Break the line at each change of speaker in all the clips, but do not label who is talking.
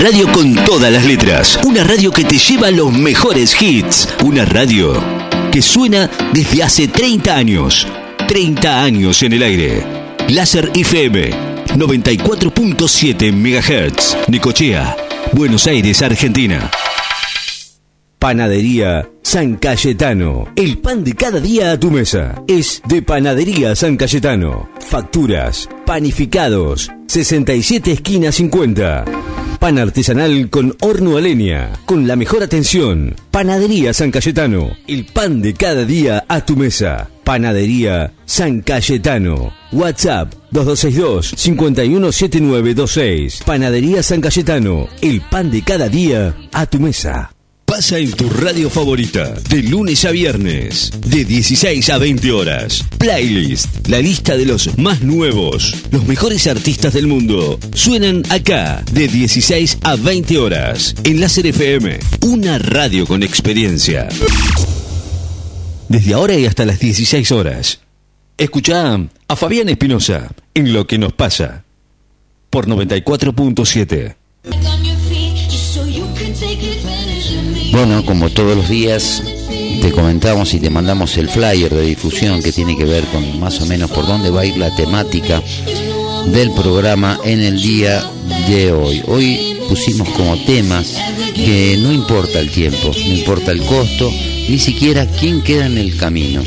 Radio con todas las letras. Una radio que te lleva los mejores hits. Una radio que suena desde hace 30 años. 30 años en el aire. Láser FM 94.7 MHz. Nicochea, Buenos Aires, Argentina. Panadería San Cayetano. El pan de cada día a tu mesa. Es de Panadería San Cayetano. Facturas, panificados. 67 esquina 50. Pan artesanal con horno a leña. Con la mejor atención. Panadería San Cayetano. El pan de cada día a tu mesa. Panadería San Cayetano. WhatsApp 2262-517926. Panadería San Cayetano. El pan de cada día a tu mesa. Pasa en tu radio favorita, de lunes a viernes, de 16 a 20 horas. Playlist, la lista de los más nuevos, los mejores artistas del mundo. Suenan acá, de 16 a 20 horas, en Láser FM, una radio con experiencia. Desde ahora y hasta las 16 horas. Escucha a Fabián Espinosa en Lo que nos pasa, por 94.7.
Bueno, como todos los días, te comentamos y te mandamos el flyer de difusión que tiene que ver con más o menos por dónde va a ir la temática del programa en el día de hoy. Hoy pusimos como temas que no importa el tiempo, no importa el costo, ni siquiera quién queda en el camino.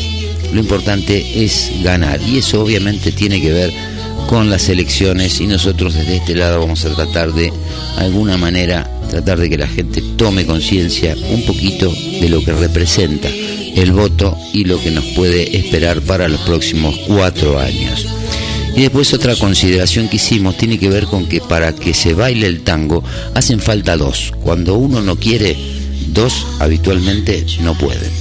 Lo importante es ganar y eso obviamente tiene que ver con las elecciones y nosotros desde este lado vamos a tratar de alguna manera tratar de que la gente tome conciencia un poquito de lo que representa el voto y lo que nos puede esperar para los próximos cuatro años. Y después otra consideración que hicimos tiene que ver con que para que se baile el tango hacen falta dos. Cuando uno no quiere, dos habitualmente no pueden.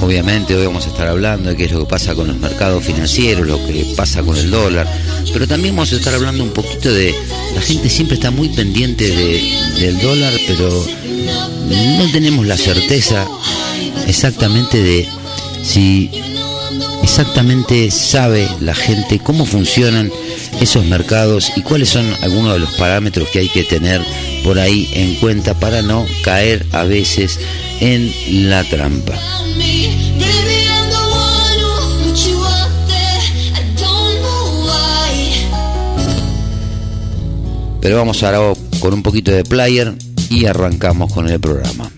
Obviamente hoy vamos a estar hablando de qué es lo que pasa con los mercados financieros, lo que pasa con el dólar, pero también vamos a estar hablando un poquito de la gente siempre está muy pendiente del dólar, pero no tenemos la certeza exactamente de si exactamente sabe la gente cómo funcionan esos mercados y cuáles son algunos de los parámetros que hay que tener por ahí en cuenta para no caer a veces en la trampa. Pero vamos ahora con un poquito de player y arrancamos con el programa.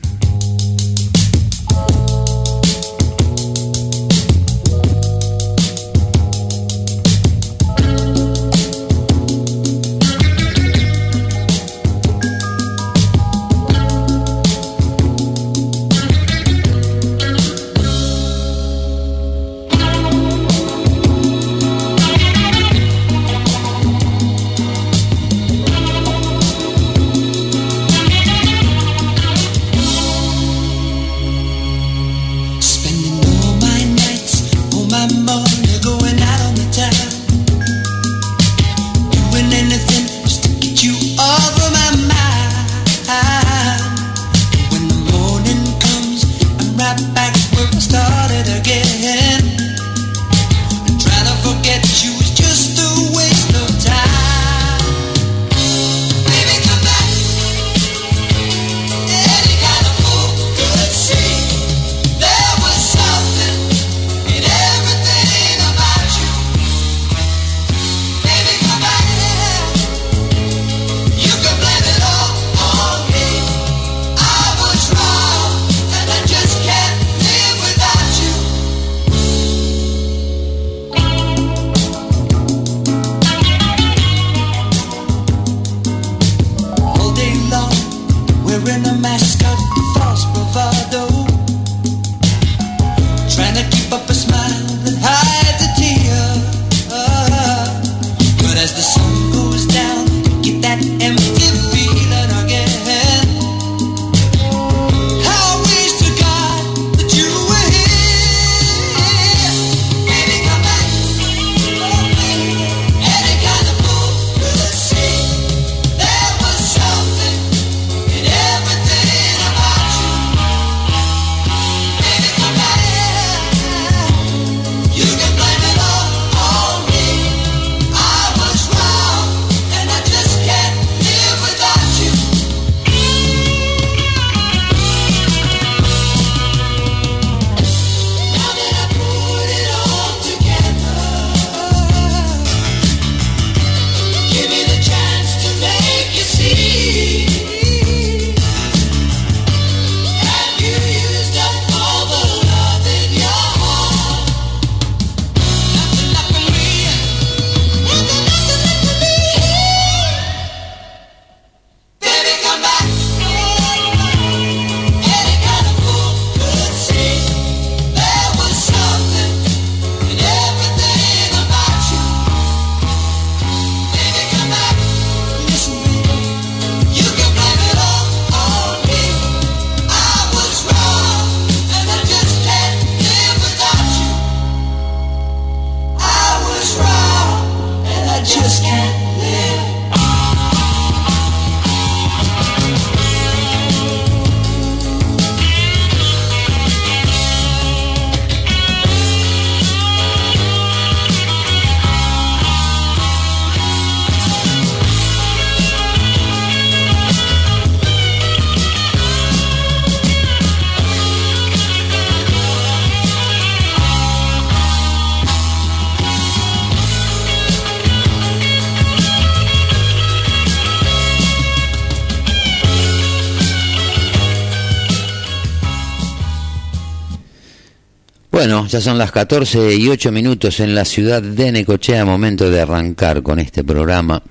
Bueno, ya son las 14 y 8 minutos en la ciudad de Necochea, momento de arrancar con este programa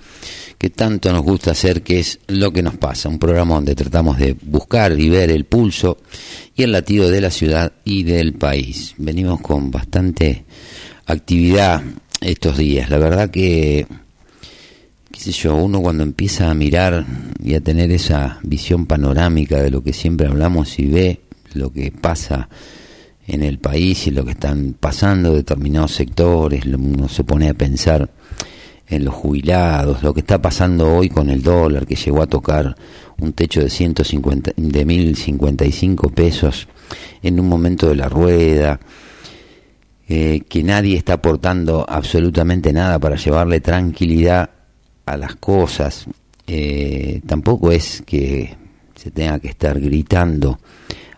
que tanto nos gusta hacer, que es lo que nos pasa, un programa donde tratamos de buscar y ver el pulso y el latido de la ciudad y del país. Venimos con bastante actividad estos días, la verdad que, qué sé yo, uno cuando empieza a mirar y a tener esa visión panorámica de lo que siempre hablamos y ve lo que pasa, en el país y lo que están pasando determinados sectores, uno se pone a pensar en los jubilados, lo que está pasando hoy con el dólar que llegó a tocar un techo de 150 de 1055 pesos en un momento de la rueda, eh, que nadie está aportando absolutamente nada para llevarle tranquilidad a las cosas. Eh, tampoco es que se tenga que estar gritando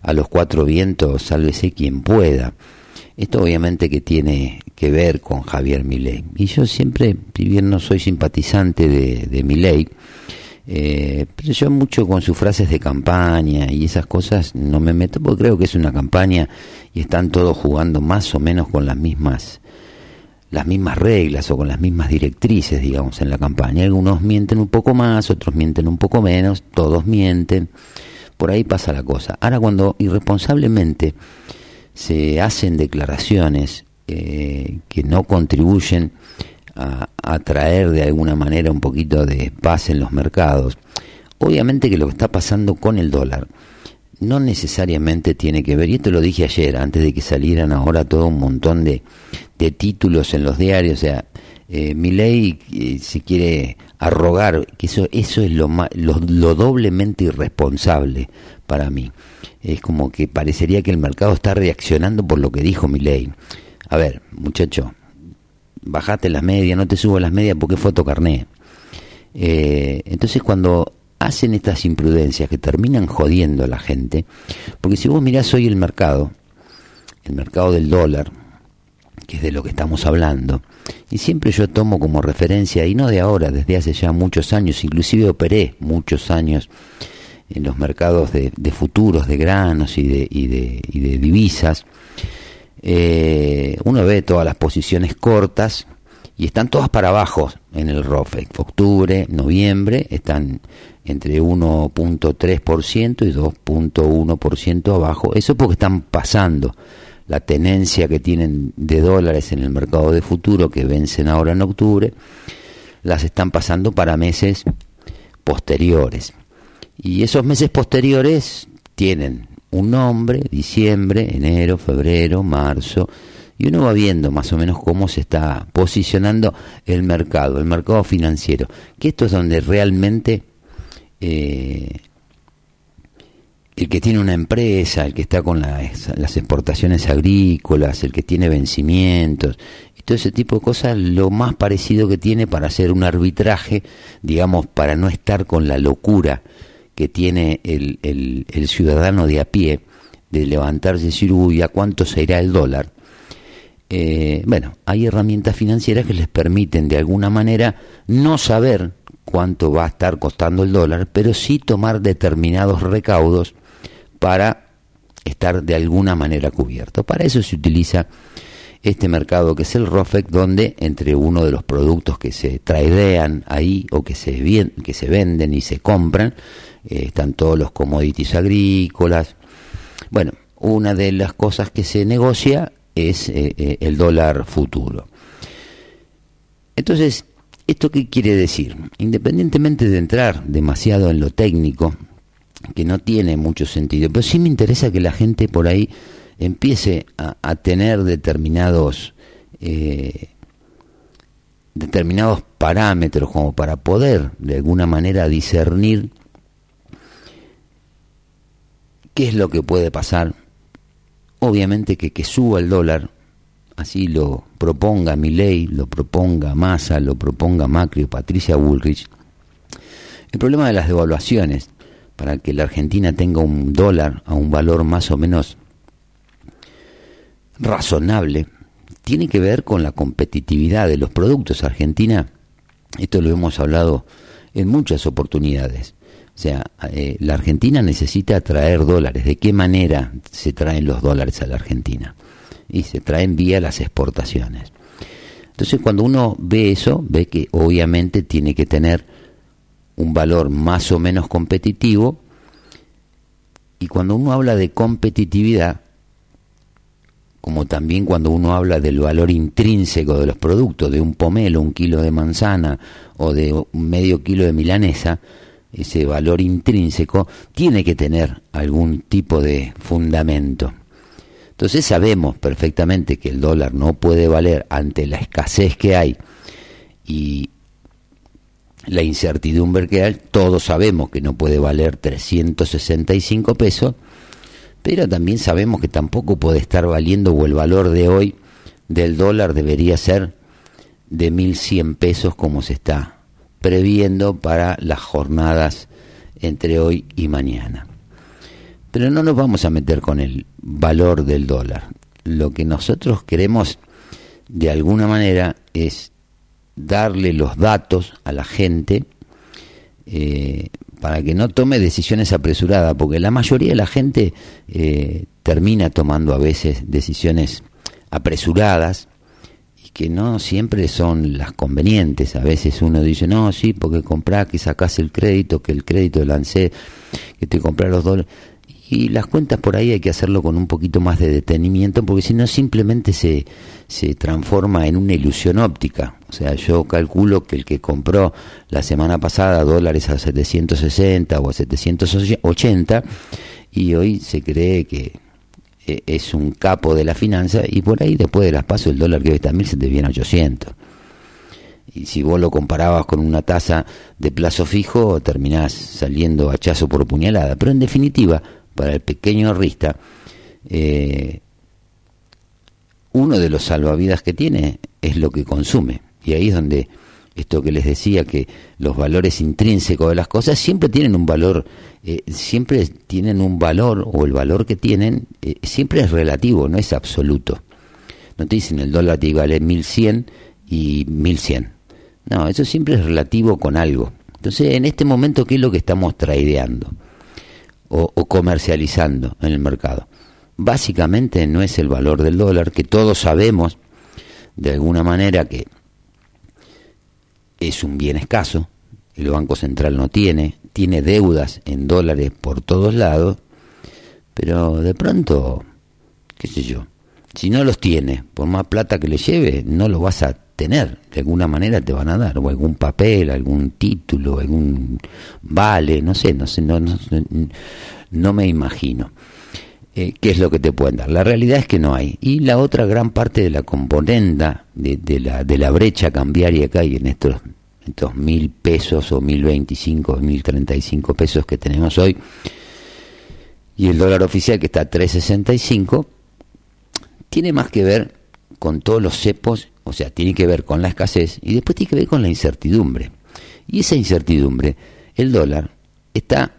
a los cuatro vientos, sálvese quien pueda. Esto obviamente que tiene que ver con Javier Milei. Y yo siempre, si bien no soy simpatizante de, de Milei, eh, pero yo mucho con sus frases de campaña y esas cosas no me meto porque creo que es una campaña y están todos jugando más o menos con las mismas las mismas reglas o con las mismas directrices, digamos, en la campaña. Algunos mienten un poco más, otros mienten un poco menos, todos mienten. Por ahí pasa la cosa. Ahora cuando irresponsablemente se hacen declaraciones eh, que no contribuyen a, a, traer de alguna manera un poquito de paz en los mercados, obviamente que lo que está pasando con el dólar no necesariamente tiene que ver, y esto lo dije ayer, antes de que salieran ahora todo un montón de, de títulos en los diarios, o sea, eh, mi ley eh, se quiere arrogar, que eso, eso es lo, lo, doblemente irresponsable para mí. Es como que parecería que el mercado está reaccionando por lo que dijo mi ley. A ver, muchacho, bajate las medias, no te subo las medias porque fotocarné. Eh, entonces cuando hacen estas imprudencias que terminan jodiendo a la gente, porque si vos mirás hoy el mercado, el mercado del dólar, que es de lo que estamos hablando, y siempre yo tomo como referencia, y no de ahora, desde hace ya muchos años, inclusive operé muchos años en los mercados de, futuros, de granos y de, y de, y de divisas, eh, uno ve todas las posiciones cortas y están todas para abajo en el ROFEC. Octubre, noviembre están entre 1.3% y 2.1% abajo. Eso porque están pasando la tenencia que tienen de dólares en el mercado de futuro que vencen ahora en octubre, las están pasando para meses posteriores. Y esos meses posteriores tienen un nombre, diciembre, enero, febrero, marzo, y uno va viendo más o menos cómo se está posicionando el mercado, el mercado financiero, que esto es donde realmente eh, el que tiene una empresa, el que está con las, las, exportaciones agrícolas, el que tiene vencimientos, y todo ese tipo de cosas, lo más parecido que tiene para hacer un arbitraje, digamos, para no estar con la locura que tiene el, ciudadano de a pie, de levantarse y decir, uy, ¿a cuánto se irá el dólar? Eh, bueno, hay herramientas financieras que les permiten de alguna manera no saber cuánto va a estar costando el dólar, pero sí tomar determinados recaudos para estar de alguna manera cubierto. Para eso se utiliza este mercado que es el ROFEC, donde entre uno de los productos que se tradean ahí o que se, que se venden y se compran, eh, están todos los commodities agrícolas. Bueno, una de las cosas que se negocia es eh, eh, el dólar futuro. Entonces, ¿esto qué quiere decir? Independientemente de entrar demasiado en lo técnico, que no tiene mucho sentido, pero sí me interesa que la gente por ahí empiece a, tener determinados eh, determinados parámetros como para poder de alguna manera discernir qué es lo que puede pasar. Obviamente que que suba el dólar, así lo proponga ley lo proponga Massa, lo proponga Macri o Patricia Bullrich. El problema de las devaluaciones para que la Argentina tenga un dólar a un valor más o menos razonable, tiene que ver con la competitividad de los productos. Argentina, esto lo hemos hablado en muchas oportunidades. O sea, eh, la Argentina necesita traer dólares. ¿De qué manera se traen los dólares a la Argentina? y se traen vía las exportaciones. Entonces cuando uno ve eso, ve que obviamente tiene que tener un valor más o menos competitivo y cuando uno habla de competitividad, como también cuando uno habla del valor intrínseco de los productos, de un pomelo, un kilo de manzana o de medio kilo de milanesa, ese valor intrínseco tiene que tener algún tipo de fundamento. Entonces sabemos perfectamente que el dólar no puede valer ante la escasez que hay y la incertidumbre que hay, todos sabemos que no puede valer 365 pesos, pero también sabemos que tampoco puede estar valiendo o el valor de hoy del dólar debería ser de 1.100 pesos como se está previendo para las jornadas entre hoy y mañana. Pero no nos vamos a meter con el valor del dólar. Lo que nosotros queremos de alguna manera es darle los datos a la gente eh, para que no tome decisiones apresuradas, porque la mayoría de la gente eh, termina tomando a veces decisiones apresuradas y que no siempre son las convenientes. A veces uno dice, no, sí, porque comprás, que sacás el crédito, que el crédito lancé, que te compré los dólares. Y las cuentas por ahí hay que hacerlo con un poquito más de detenimiento, porque si no simplemente se, se transforma en una ilusión óptica. O sea, yo calculo que el que compró la semana pasada dólares a 760 o a 780 y hoy se cree que eh, es un capo de la finanza y por ahí después de las pasos el dólar que hoy está en 1000 se te viene a 800 y si vos lo comparabas con una tasa de plazo fijo, terminás saliendo hachazo por puñalada. Pero en definitiva, para el pequeño rista, eh, uno de los salvavidas que tiene es lo que consume. Y ahí es donde esto que les decía, que los valores intrínsecos de las cosas siempre tienen un valor, eh, siempre tienen un valor, o el valor que tienen, eh, siempre es relativo, no es absoluto. No te dicen el dólar te vale 1100 y 1100. No, eso siempre es relativo con algo. Entonces, en este momento, ¿qué es lo que estamos tradeando? O, comercializando en el mercado. Básicamente no es el valor del dólar, que todos sabemos de alguna manera que es un bien escaso, el Banco Central no tiene, tiene deudas en dólares por todos lados, pero de pronto, qué sé yo, si no los tiene, por más plata que le lleve, no lo vas a tener, de alguna manera te van a dar, o algún papel, algún título, algún vale, no sé, no sé, no, no, no me imagino. Eh, qué es lo que te pueden dar. La realidad es que no hay. Y la otra gran parte de la componenda de, la, de la brecha cambiaria que hay en estos, estos mil pesos o mil veinticinco, mil treinta y cinco pesos que tenemos hoy, y el dólar oficial que está a 365, tiene más que ver con todos los cepos, o sea, tiene que ver con la escasez y después tiene que ver con la incertidumbre. Y esa incertidumbre, el dólar está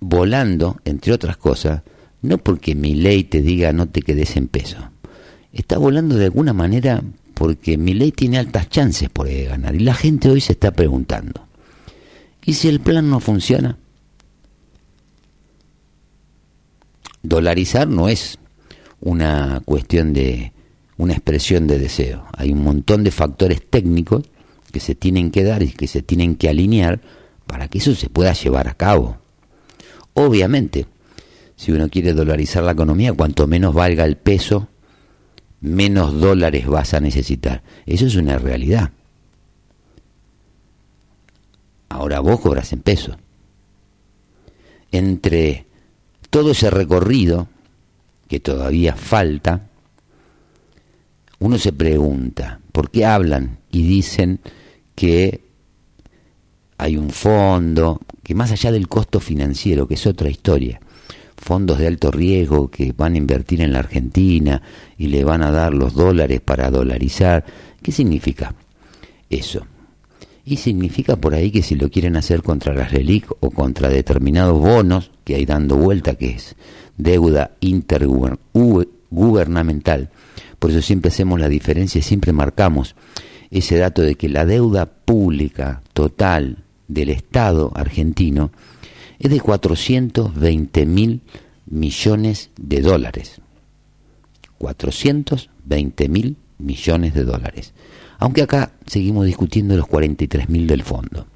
volando, entre otras cosas, no porque mi ley te diga no te quedes en peso. Está volando de alguna manera porque mi ley tiene altas chances por ganar. Y la gente hoy se está preguntando, ¿y si el plan no funciona? Dolarizar no es una cuestión de una expresión de deseo. Hay un montón de factores técnicos que se tienen que dar y que se tienen que alinear para que eso se pueda llevar a cabo. Obviamente, si uno quiere dolarizar la economía, cuanto menos valga el peso, menos dólares vas a necesitar. Eso es una realidad. Ahora vos cobras en peso. Entre todo ese recorrido que todavía falta, uno se pregunta, ¿por qué hablan y dicen que hay un fondo, que más allá del costo financiero, que es otra historia, fondos de alto riesgo que van a invertir en la Argentina y le van a dar los dólares para dolarizar, ¿qué significa eso? Y significa por ahí que si lo quieren hacer contra las relic o contra determinados bonos que hay dando vuelta, que es deuda intergubernamental, por eso siempre hacemos la diferencia y siempre marcamos ese dato de que la deuda pública total del Estado argentino es de 420 mil millones de dólares. 420 mil millones de dólares. Aunque acá seguimos discutiendo los 43 mil del fondo.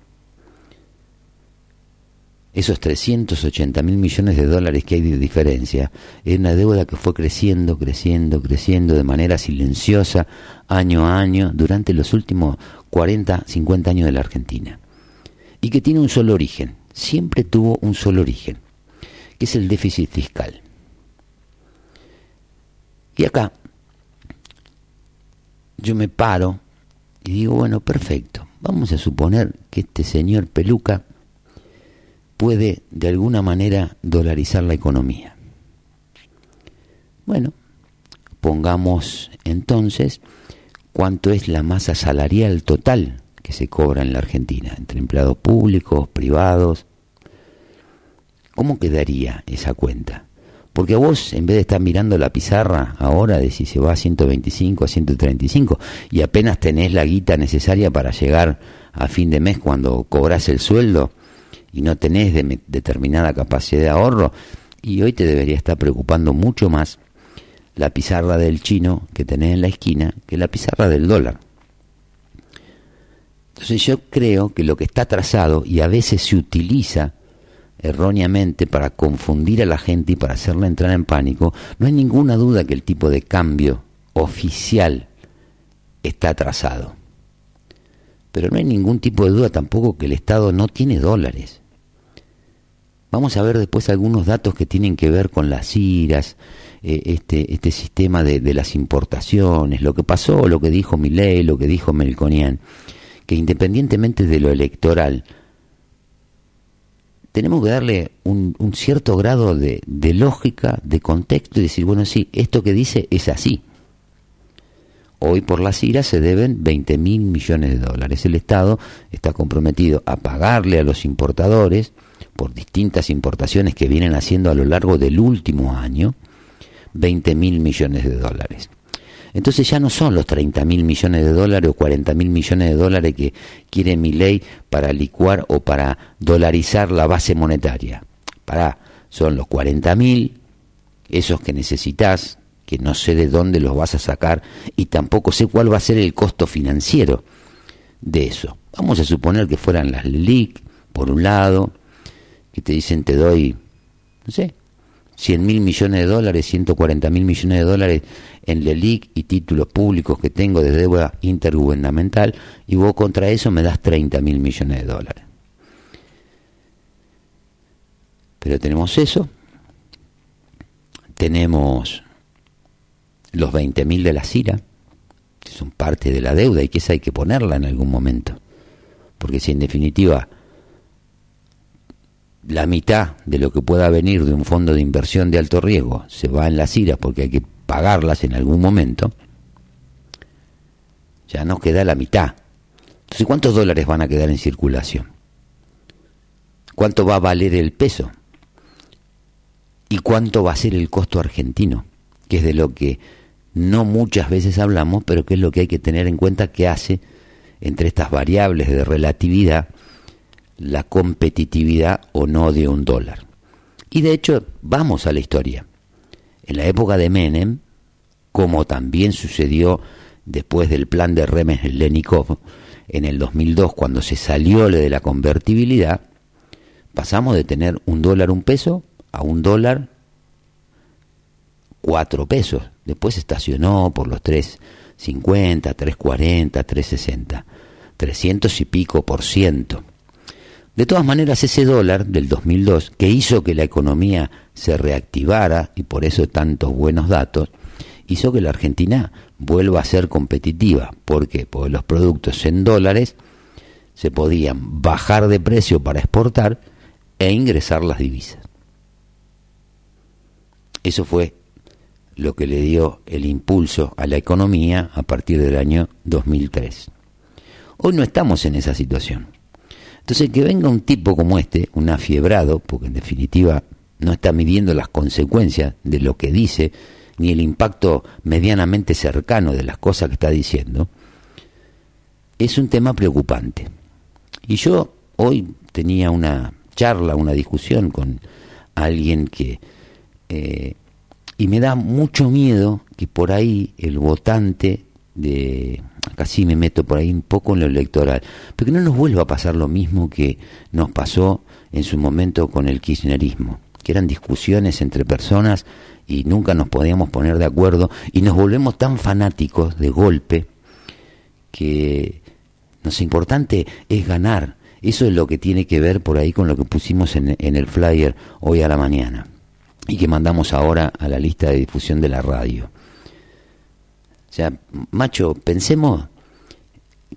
Esos 380 mil millones de dólares que hay de diferencia es una deuda que fue creciendo, creciendo, creciendo de manera silenciosa año a año durante los últimos 40, 50 años de la Argentina. Y que tiene un solo origen, siempre tuvo un solo origen, que es el déficit fiscal. Y acá yo me paro y digo, bueno, perfecto, vamos a suponer que este señor Peluca puede de alguna manera dolarizar la economía. Bueno, pongamos entonces cuánto es la masa salarial total que se cobra en la Argentina, entre empleados públicos, privados. ¿Cómo quedaría esa cuenta? Porque vos, en vez de estar mirando la pizarra ahora de si se va a 125, a 135, y apenas tenés la guita necesaria para llegar a fin de mes cuando cobras el sueldo y no tenés determinada capacidad de ahorro, y hoy te debería estar preocupando mucho más la pizarra del chino que tenés en la esquina que la pizarra del dólar. Entonces yo creo que lo que está trazado y a veces se utiliza erróneamente para confundir a la gente y para hacerla entrar en pánico, no hay ninguna duda que el tipo de cambio oficial está trazado. Pero no hay ningún tipo de duda tampoco que el Estado no tiene dólares. Vamos a ver después algunos datos que tienen que ver con las iras, eh, este, este sistema de, de, las importaciones, lo que pasó, lo que dijo Milei, lo que dijo Melconian, que independientemente de lo electoral, tenemos que darle un, cierto grado de, lógica, de contexto y decir, bueno, sí, esto que dice es así. Hoy por las iras se deben 20 mil millones de dólares. El Estado está comprometido a pagarle a los importadores por distintas importaciones que vienen haciendo a lo largo del último año 20 mil millones de dólares. Entonces ya no son los 30 mil millones de dólares o 40 mil millones de dólares que quiere mi ley para licuar o para dolarizar la base monetaria. Para, son los 40 mil, esos que necesitas, que no sé de dónde los vas a sacar y tampoco sé cuál va a ser el costo financiero de eso. Vamos a suponer que fueran las LELIC, por un lado, que te dicen te doy, no sé, 100 mil millones de dólares, 140 mil millones de dólares en LELIC y títulos públicos que tengo de deuda intergubernamental y vos contra eso me das 30 mil millones de dólares. Pero tenemos eso, tenemos los 20 mil de la CIRA, que son parte de la deuda y que esa hay que ponerla en algún momento. Porque si en definitiva la mitad de lo que pueda venir de un fondo de inversión de alto riesgo se va en las iras porque hay que pagarlas en algún momento, ya nos queda la mitad. Entonces, ¿cuántos dólares van a quedar en circulación? ¿Cuánto va a valer el peso? ¿Y cuánto va a ser el costo argentino? Que es de lo que no muchas veces hablamos, pero que es lo que hay que tener en cuenta que hace entre estas variables de relatividad la competitividad o no de un dólar. Y de hecho, vamos a la historia. En la época de Menem, como también sucedió después del plan de Remes-Lenikov en el 2002, cuando se salió de la convertibilidad, pasamos de tener un dólar un peso a un dólar cuatro pesos. Después estacionó por los 3.50, 3.40, 3.60, 300 y pico por ciento. De todas maneras, ese dólar del 2002, que hizo que la economía se reactivara, y por eso tantos buenos datos, hizo que la Argentina vuelva a ser competitiva. ¿Por? Porque los productos en dólares se podían bajar de precio para exportar e ingresar las divisas. Eso fue lo que le dio el impulso a la economía a partir del año 2003. Hoy no estamos en esa situación. Entonces, que venga un tipo como este, un afiebrado, porque en definitiva no está midiendo las consecuencias de lo que dice, ni el impacto medianamente cercano de las cosas que está diciendo, es un tema preocupante. Y yo hoy tenía una charla, una discusión con alguien que eh, y me da mucho miedo que por ahí el votante de casi me meto por ahí un poco en lo electoral, pero que no nos vuelva a pasar lo mismo que nos pasó en su momento con el kirchnerismo, que eran discusiones entre personas y nunca nos podíamos poner de acuerdo y nos volvemos tan fanáticos de golpe que lo importante es ganar. Eso es lo que tiene que ver por ahí con lo que pusimos en, en el flyer hoy a la mañana y que mandamos ahora a la lista de difusión de la radio. Sea, macho, pensemos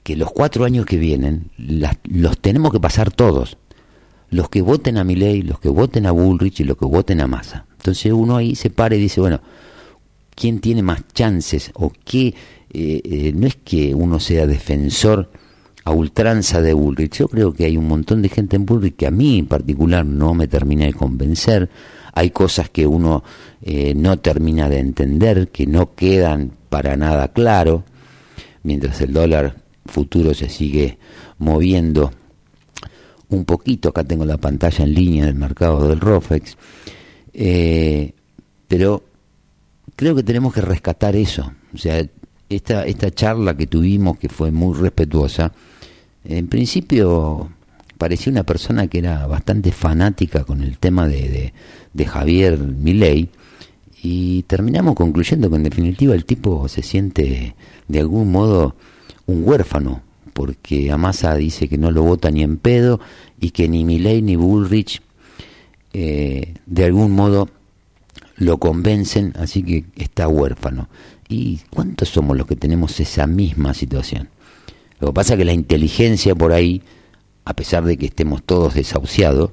que los cuatro años que vienen los tenemos que pasar todos. Los que voten a Milei, los que voten a Bullrich y los que voten a Massa. Entonces uno ahí se para y dice, bueno, ¿quién tiene más chances? O qué, eh, eh, no es que uno sea defensor a ultranza de Bullrich. Yo creo que hay un montón de gente en Bullrich que a mí en particular no me termina de convencer hay cosas que uno eh, no termina de entender, que no quedan para nada claro, mientras el dólar futuro se sigue moviendo un poquito, acá tengo la pantalla en línea del mercado del ROFEX, eh, pero creo que tenemos que rescatar eso, o sea, esta, esta charla que tuvimos, que fue muy respetuosa, en principio parecía una persona que era bastante fanática con el tema de, de Javier Milei y terminamos concluyendo que en definitiva el tipo se siente de algún modo un huérfano porque Amasa dice que no lo vota ni en pedo y que ni Milei ni Bullrich eh, de algún modo lo convencen, así que está huérfano. ¿Y cuántos somos los que tenemos esa misma situación? Lo que pasa es que la inteligencia por ahí, a pesar de que estemos todos desahuciados,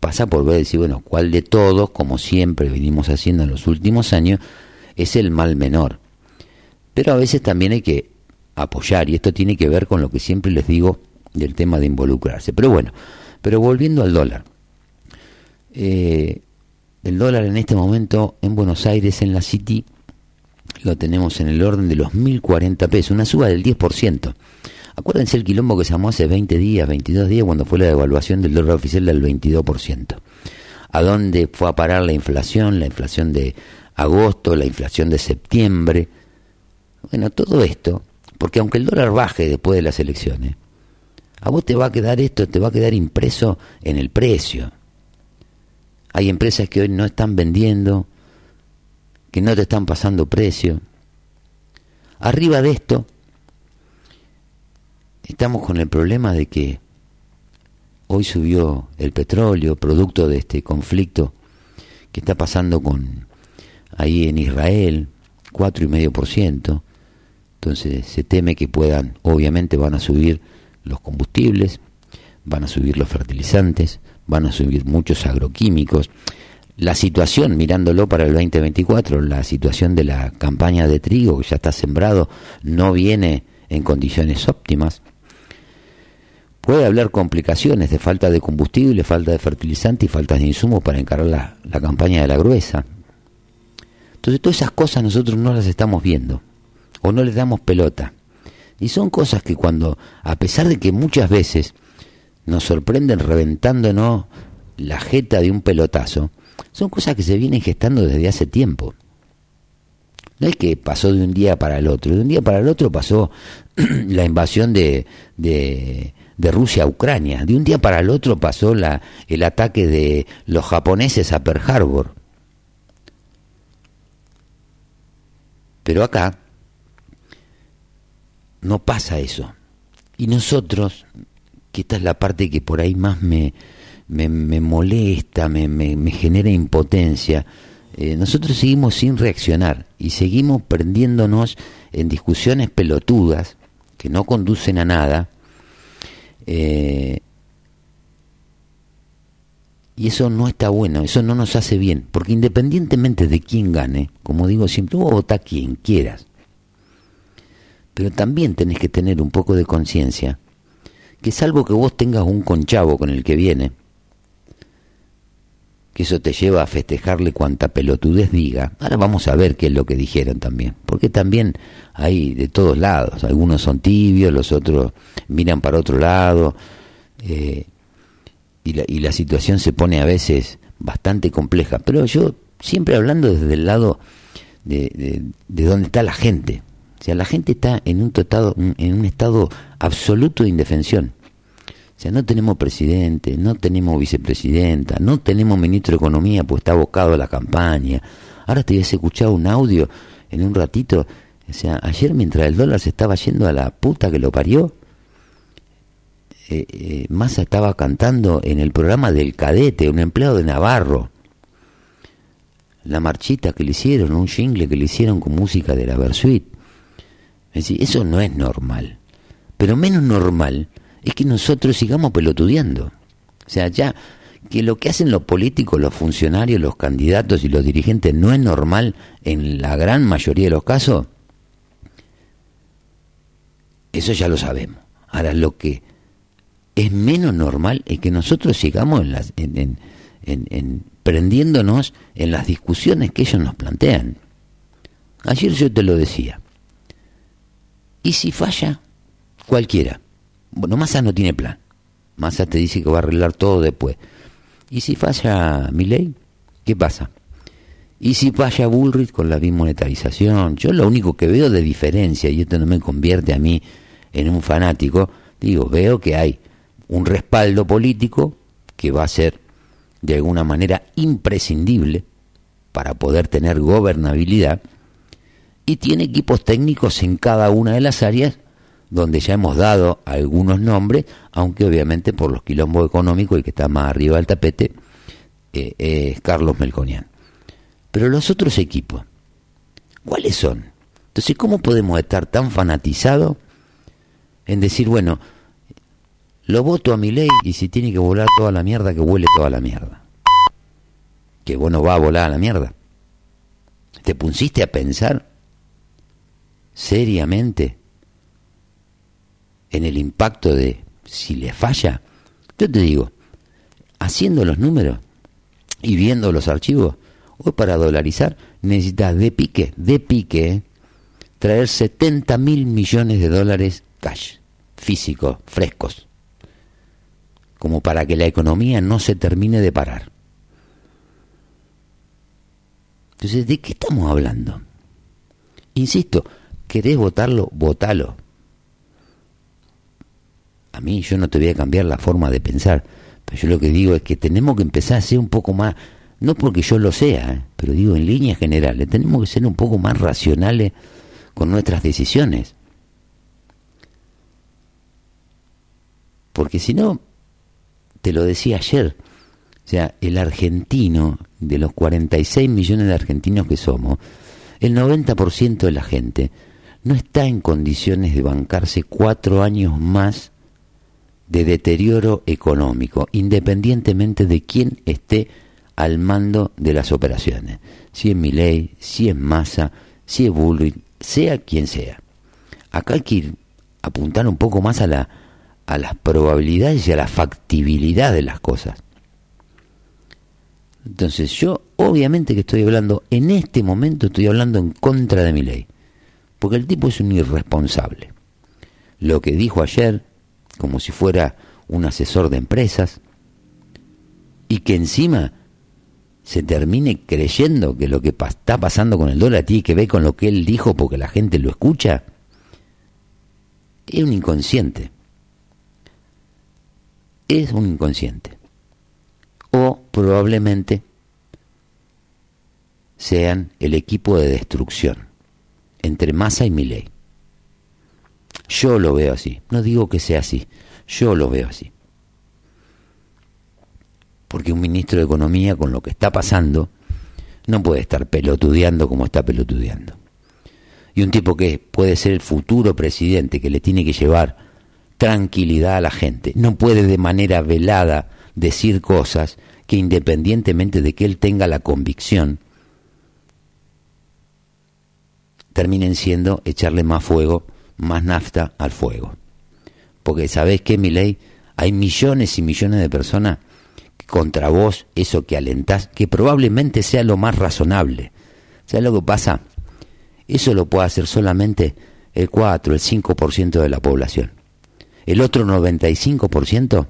pasa por ver, decir, bueno, cuál de todos, como siempre venimos haciendo en los últimos años, es el mal menor. Pero a veces también hay que apoyar, y esto tiene que ver con lo que siempre les digo del tema de involucrarse. Pero bueno, pero volviendo al dólar. Eh, el dólar en este momento en Buenos Aires, en la City, lo tenemos en el orden de los 1.040 pesos, una suba del 10%. Acuérdense el quilombo que se llamó hace 20 días, 22 días, cuando fue la devaluación del dólar oficial del 22%. ¿A dónde fue a parar la inflación? La inflación de agosto, la inflación de septiembre. Bueno, todo esto, porque aunque el dólar baje después de las elecciones, a vos te va a quedar esto, te va a quedar impreso en el precio. Hay empresas que hoy no están vendiendo, que no te están pasando precio. Arriba de esto estamos con el problema de que hoy subió el petróleo, producto de este conflicto que está pasando con ahí en Israel, cuatro y medio por ciento. Entonces se teme que puedan, obviamente van a subir los combustibles, van a subir los fertilizantes, van a subir muchos agroquímicos. La situación, mirándolo para el 2024, la situación de la campaña de trigo que ya está sembrado no viene en condiciones óptimas puede haber complicaciones de falta de combustible, falta de fertilizante y falta de insumos para encarar la, la, campaña de la gruesa. Entonces todas esas cosas nosotros no las estamos viendo o no les damos pelota. Y son cosas que cuando, a pesar de que muchas veces nos sorprenden reventándonos la jeta de un pelotazo, son cosas que se vienen gestando desde hace tiempo. No es que pasó de un día para el otro, de un día para el otro pasó la invasión de de Rusia a Ucrania. De un día para el otro pasó la, el ataque de los japoneses a Pearl Harbor. Pero acá no pasa eso. Y nosotros, que esta es la parte que por ahí más me, me, molesta, me, me, genera impotencia, eh, nosotros seguimos sin reaccionar y seguimos perdiéndonos en discusiones pelotudas que no conducen a nada eh, y eso no está bueno, eso no nos hace bien, porque independientemente de quién gane, como digo siempre, vos vota quien quieras. Pero también tenés que tener un poco de conciencia que salvo que vos tengas un conchavo con el que viene, que eso te lleva a festejarle cuanta pelotudez diga. Ahora vamos a ver qué es lo que dijeron también, porque también hay de todos lados, algunos son tibios, los otros miran para otro lado, eh, y, la, y la situación se pone a veces bastante compleja, pero yo siempre hablando desde el lado de, de, de donde está la gente. O sea, la gente está en un, totado, en un estado absoluto de indefensión. Sea, no tenemos presidente, no tenemos vicepresidenta, no tenemos ministro de Economía, pues está abocado a la campaña. Ahora te habías escuchado un audio en un ratito. O sea, ayer mientras el dólar se estaba yendo a la puta que lo parió, eh, eh, Massa estaba cantando en el programa del cadete, un empleado de Navarro. La marchita que le hicieron, un jingle que le hicieron con música de la Versuit. Es decir, eso no es normal. Pero menos normal es que nosotros sigamos pelotudeando. O sea, ya que lo que hacen los políticos, los funcionarios, los candidatos y los dirigentes no es normal en la gran mayoría de los casos, eso ya lo sabemos. Ahora, lo que es menos normal es que nosotros sigamos en, las, en, en, prendiéndonos en las discusiones que ellos nos plantean. Ayer yo te lo decía. ¿Y si falla? Cualquiera. Bueno, Massa no tiene plan. Massa te dice que va a arreglar todo después. ¿Y si falla mi ley? ¿Qué pasa? ¿Y si falla Bullrich con la bimonetarización? Yo lo único que veo de diferencia, y esto no me convierte a mí en un fanático, digo, veo que hay un respaldo político que va a ser de alguna manera imprescindible para poder tener gobernabilidad y tiene equipos técnicos en cada una de las áreas donde ya hemos dado algunos nombres, aunque obviamente por los quilombos económicos el que está más arriba del tapete eh, es Carlos Melconian. Pero los otros equipos, ¿cuáles son? Entonces, ¿cómo podemos estar tan fanatizados en decir, bueno, lo voto a mi ley y si tiene que volar toda la mierda, que huele toda la mierda? Que bueno va a volar a la mierda. ¿Te pusiste a pensar seriamente en el impacto de si le falla? Yo te digo, haciendo los números y viendo los archivos, hoy para dolarizar necesitas de pique, de pique, traer 70 mil millones de dólares cash, físicos, frescos, como para que la economía no se termine de parar. Entonces, ¿de qué estamos hablando? Insisto, ¿querés votarlo? Votalo. A mí yo no te voy a cambiar la forma de pensar, pero yo lo que digo es que tenemos que empezar a ser un poco más, no porque yo lo sea, ¿eh? pero digo en líneas generales, tenemos que ser un poco más racionales con nuestras decisiones. Porque si no, te lo decía ayer, o sea, el argentino, de los 46 millones de argentinos que somos, el 90% de la gente no está en condiciones de bancarse cuatro años más de deterioro económico, independientemente de quién esté al mando de las operaciones. Si es ley, si es Massa, si es Bullrich, sea quien sea. Acá hay que apuntar un poco más a, la, a las probabilidades y a la factibilidad de las cosas. Entonces yo obviamente que estoy hablando, en este momento estoy hablando en contra de mi ley, porque el tipo es un irresponsable. Lo que dijo ayer, como si fuera un asesor de empresas, y que encima se termine creyendo que lo que está pasando con el dólar tiene que ver con lo que él dijo porque la gente lo escucha, es un inconsciente. Es un inconsciente o probablemente sean el equipo de destrucción entre Massa y Milei. Yo lo veo así, no digo que sea así, yo lo veo así. Porque un ministro de Economía con lo que está pasando no puede estar pelotudeando como está pelotudeando. Y un tipo que puede ser el futuro presidente que le tiene que llevar tranquilidad a la gente, no puede de manera velada decir cosas que independientemente de que él tenga la convicción, terminen siendo echarle más fuego, más nafta al fuego. Porque sabes que, mi ley, hay millones y millones de personas contra vos, eso que alentás, que probablemente sea lo más razonable. ¿Sabes lo que pasa? Eso lo puede hacer solamente el 4, el 5% de la población. El otro 95%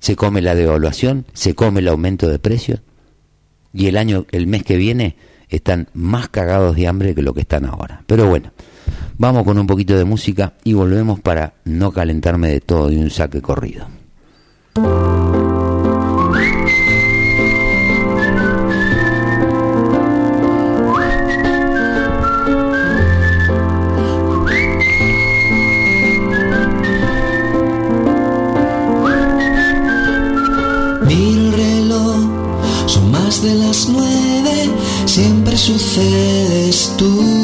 se come la devaluación, se come el aumento de precios, y el año, el mes que viene, están más cagados de hambre que lo que están ahora. Pero bueno, vamos con un poquito de música y volvemos para no calentarme de todo de un saque corrido.
de las nueve siempre sucedes tú.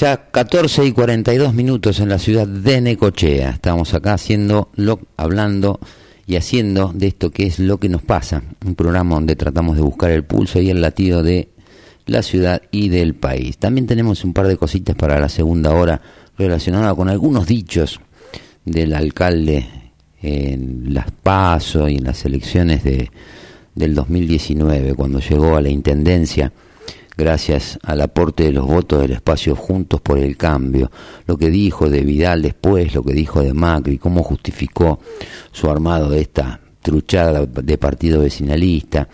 Ya 14 y 42 minutos en la ciudad de Necochea. Estamos acá haciendo, lo, hablando y haciendo de esto que es lo que nos pasa. Un programa donde tratamos de buscar el pulso y el latido de la ciudad y del país. También tenemos un par de cositas para la segunda hora relacionada con algunos dichos del alcalde en las PASO y en las elecciones de, del 2019, cuando llegó a la Intendencia, gracias al aporte de los votos del espacio Juntos por el Cambio, lo que dijo de Vidal después, lo que dijo de Macri, cómo justificó su armado de esta truchada de partido vecinalista.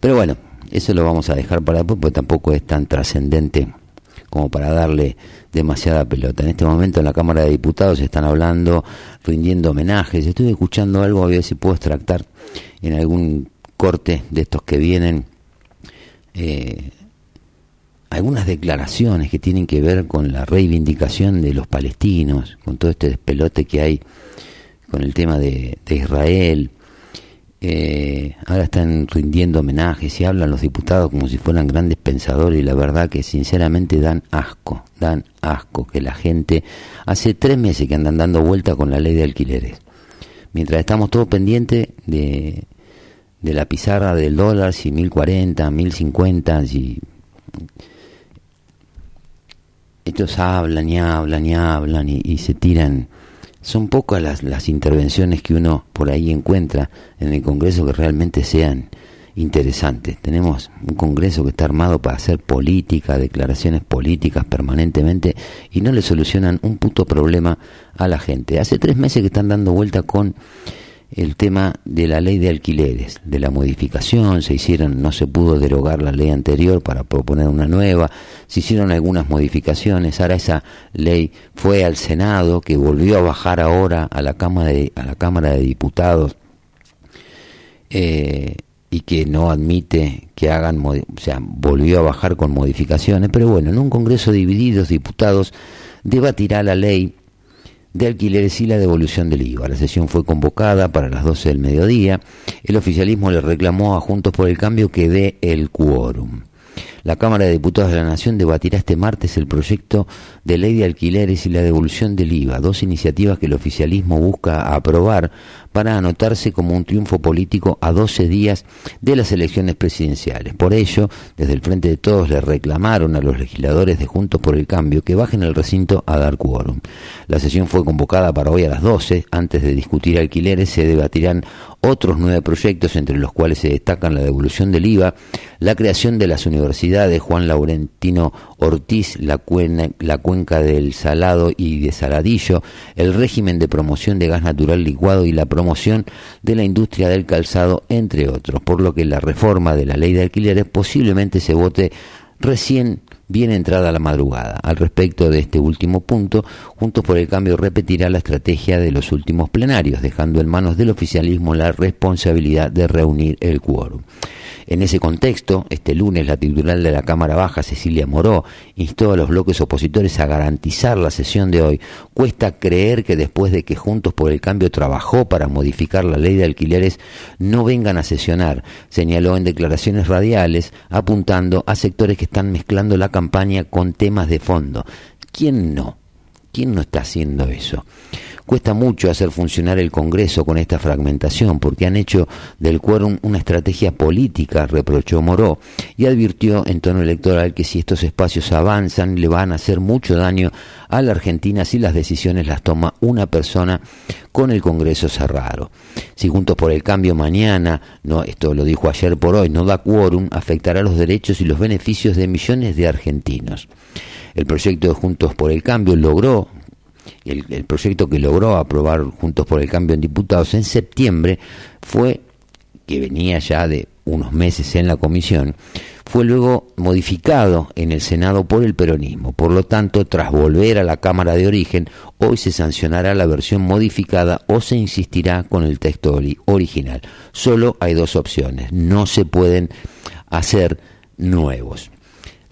Pero bueno, eso lo vamos a dejar para después porque tampoco es tan trascendente como para darle demasiada pelota. En este momento en la Cámara de Diputados están hablando, rindiendo homenajes. Estoy escuchando algo, a ver si puedo extractar en algún corte de estos que vienen eh, algunas declaraciones que tienen que ver con la reivindicación de los palestinos, con todo este despelote que hay con el tema de, de Israel, eh, ahora están rindiendo homenajes y hablan los diputados como si fueran grandes pensadores y la verdad que sinceramente dan asco, dan asco que la gente hace tres meses que andan dando vuelta con la ley de alquileres. Mientras estamos todos pendientes de, de la pizarra del dólar, si 1040, 1050, si... Estos hablan y hablan y hablan y, se tiran. Son pocas las, las intervenciones que uno por ahí encuentra en el Congreso que realmente sean interesantes. Tenemos un Congreso que está armado para hacer política, declaraciones políticas permanentemente y no le solucionan un puto problema a la gente. Hace tres meses que están dando vuelta con el tema de la ley de alquileres, de la modificación, se hicieron, no se pudo derogar la ley anterior para proponer una nueva, se hicieron algunas modificaciones, ahora esa ley fue al Senado, que volvió a bajar ahora a la Cámara de, a la Cámara de Diputados, eh, y que no admite que hagan, o sea, volvió a bajar con modificaciones, pero bueno, en un Congreso dividido, diputados debatirá la ley de alquileres y la devolución del IVA. La sesión fue convocada para las 12 del mediodía. El oficialismo le reclamó a Juntos por el Cambio que dé el quórum. La Cámara de Diputados de la Nación debatirá este martes el proyecto de ley de alquileres y la devolución del IVA, dos iniciativas que el oficialismo busca aprobar para anotarse como un triunfo político a 12 días de las elecciones presidenciales. Por ello, desde el Frente de Todos le reclamaron a los legisladores de Juntos por el Cambio que bajen el recinto a dar quórum. La sesión fue convocada para hoy a las 12. Antes de discutir alquileres se debatirán otros nueve proyectos, entre los cuales se destacan la devolución del IVA, la creación de las universidades Juan Laurentino Ortiz, la, la cuenca del Salado y de Saladillo, el régimen de promoción de gas natural licuado y la promoción de la industria del calzado, entre otros, por lo que la reforma de la ley de alquileres posiblemente se vote recién bien entrada la madrugada. Al respecto de este último punto, Juntos por el Cambio repetirá la estrategia de los últimos plenarios, dejando en manos del oficialismo la responsabilidad de reunir el quórum. En ese contexto, este lunes la titular de la Cámara Baja, Cecilia Moró, instó a los bloques opositores a garantizar la sesión de hoy. Cuesta creer que después de que Juntos por el Cambio trabajó para modificar la ley de alquileres, no vengan a sesionar, señaló en declaraciones radiales, apuntando a sectores que están mezclando la campaña con temas de fondo. ¿Quién no? ¿Quién no está haciendo eso? Cuesta mucho hacer funcionar el Congreso con esta fragmentación, porque han hecho del quórum una estrategia política, reprochó Moró, y advirtió en tono electoral que si estos espacios avanzan le van a hacer mucho daño a la Argentina si las decisiones las toma una persona con el Congreso cerrado. Si Juntos por el Cambio mañana, no, esto lo dijo ayer por hoy, no da quórum, afectará los derechos y los beneficios de millones de argentinos. El proyecto de Juntos por el Cambio logró el, el proyecto que logró aprobar Juntos por el Cambio en Diputados en septiembre fue, que venía ya de unos meses en la comisión, fue luego modificado en el Senado por el peronismo. Por lo tanto, tras volver a la Cámara de origen, hoy se sancionará la versión modificada o se insistirá con el texto original. Solo hay dos opciones, no se pueden hacer nuevos.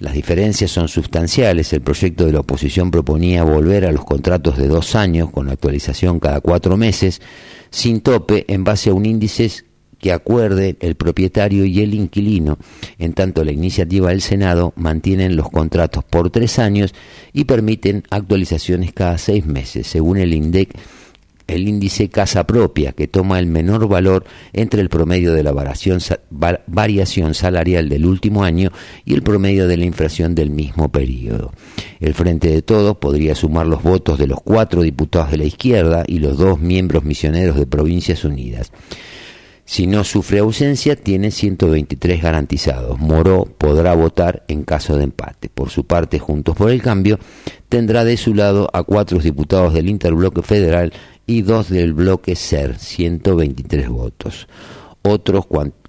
Las diferencias son sustanciales. El proyecto de la oposición proponía volver a los contratos de dos años con actualización cada cuatro meses, sin tope, en base a un índice que acuerde el propietario y el inquilino. En tanto, la iniciativa del Senado mantienen los contratos por tres años y permiten actualizaciones cada seis meses, según el INDEC el índice casa propia, que toma el menor valor entre el promedio de la variación, salarial del último año y el promedio de la inflación del mismo periodo. El Frente de Todos podría sumar los votos de los cuatro diputados de la izquierda y los dos miembros misioneros de Provincias Unidas. Si no sufre ausencia, tiene 123 garantizados. Moró podrá votar en caso de empate. Por su parte, Juntos por el Cambio tendrá de su lado a cuatro diputados del Interbloque Federal y dos del bloque SER, 123 votos. Otros,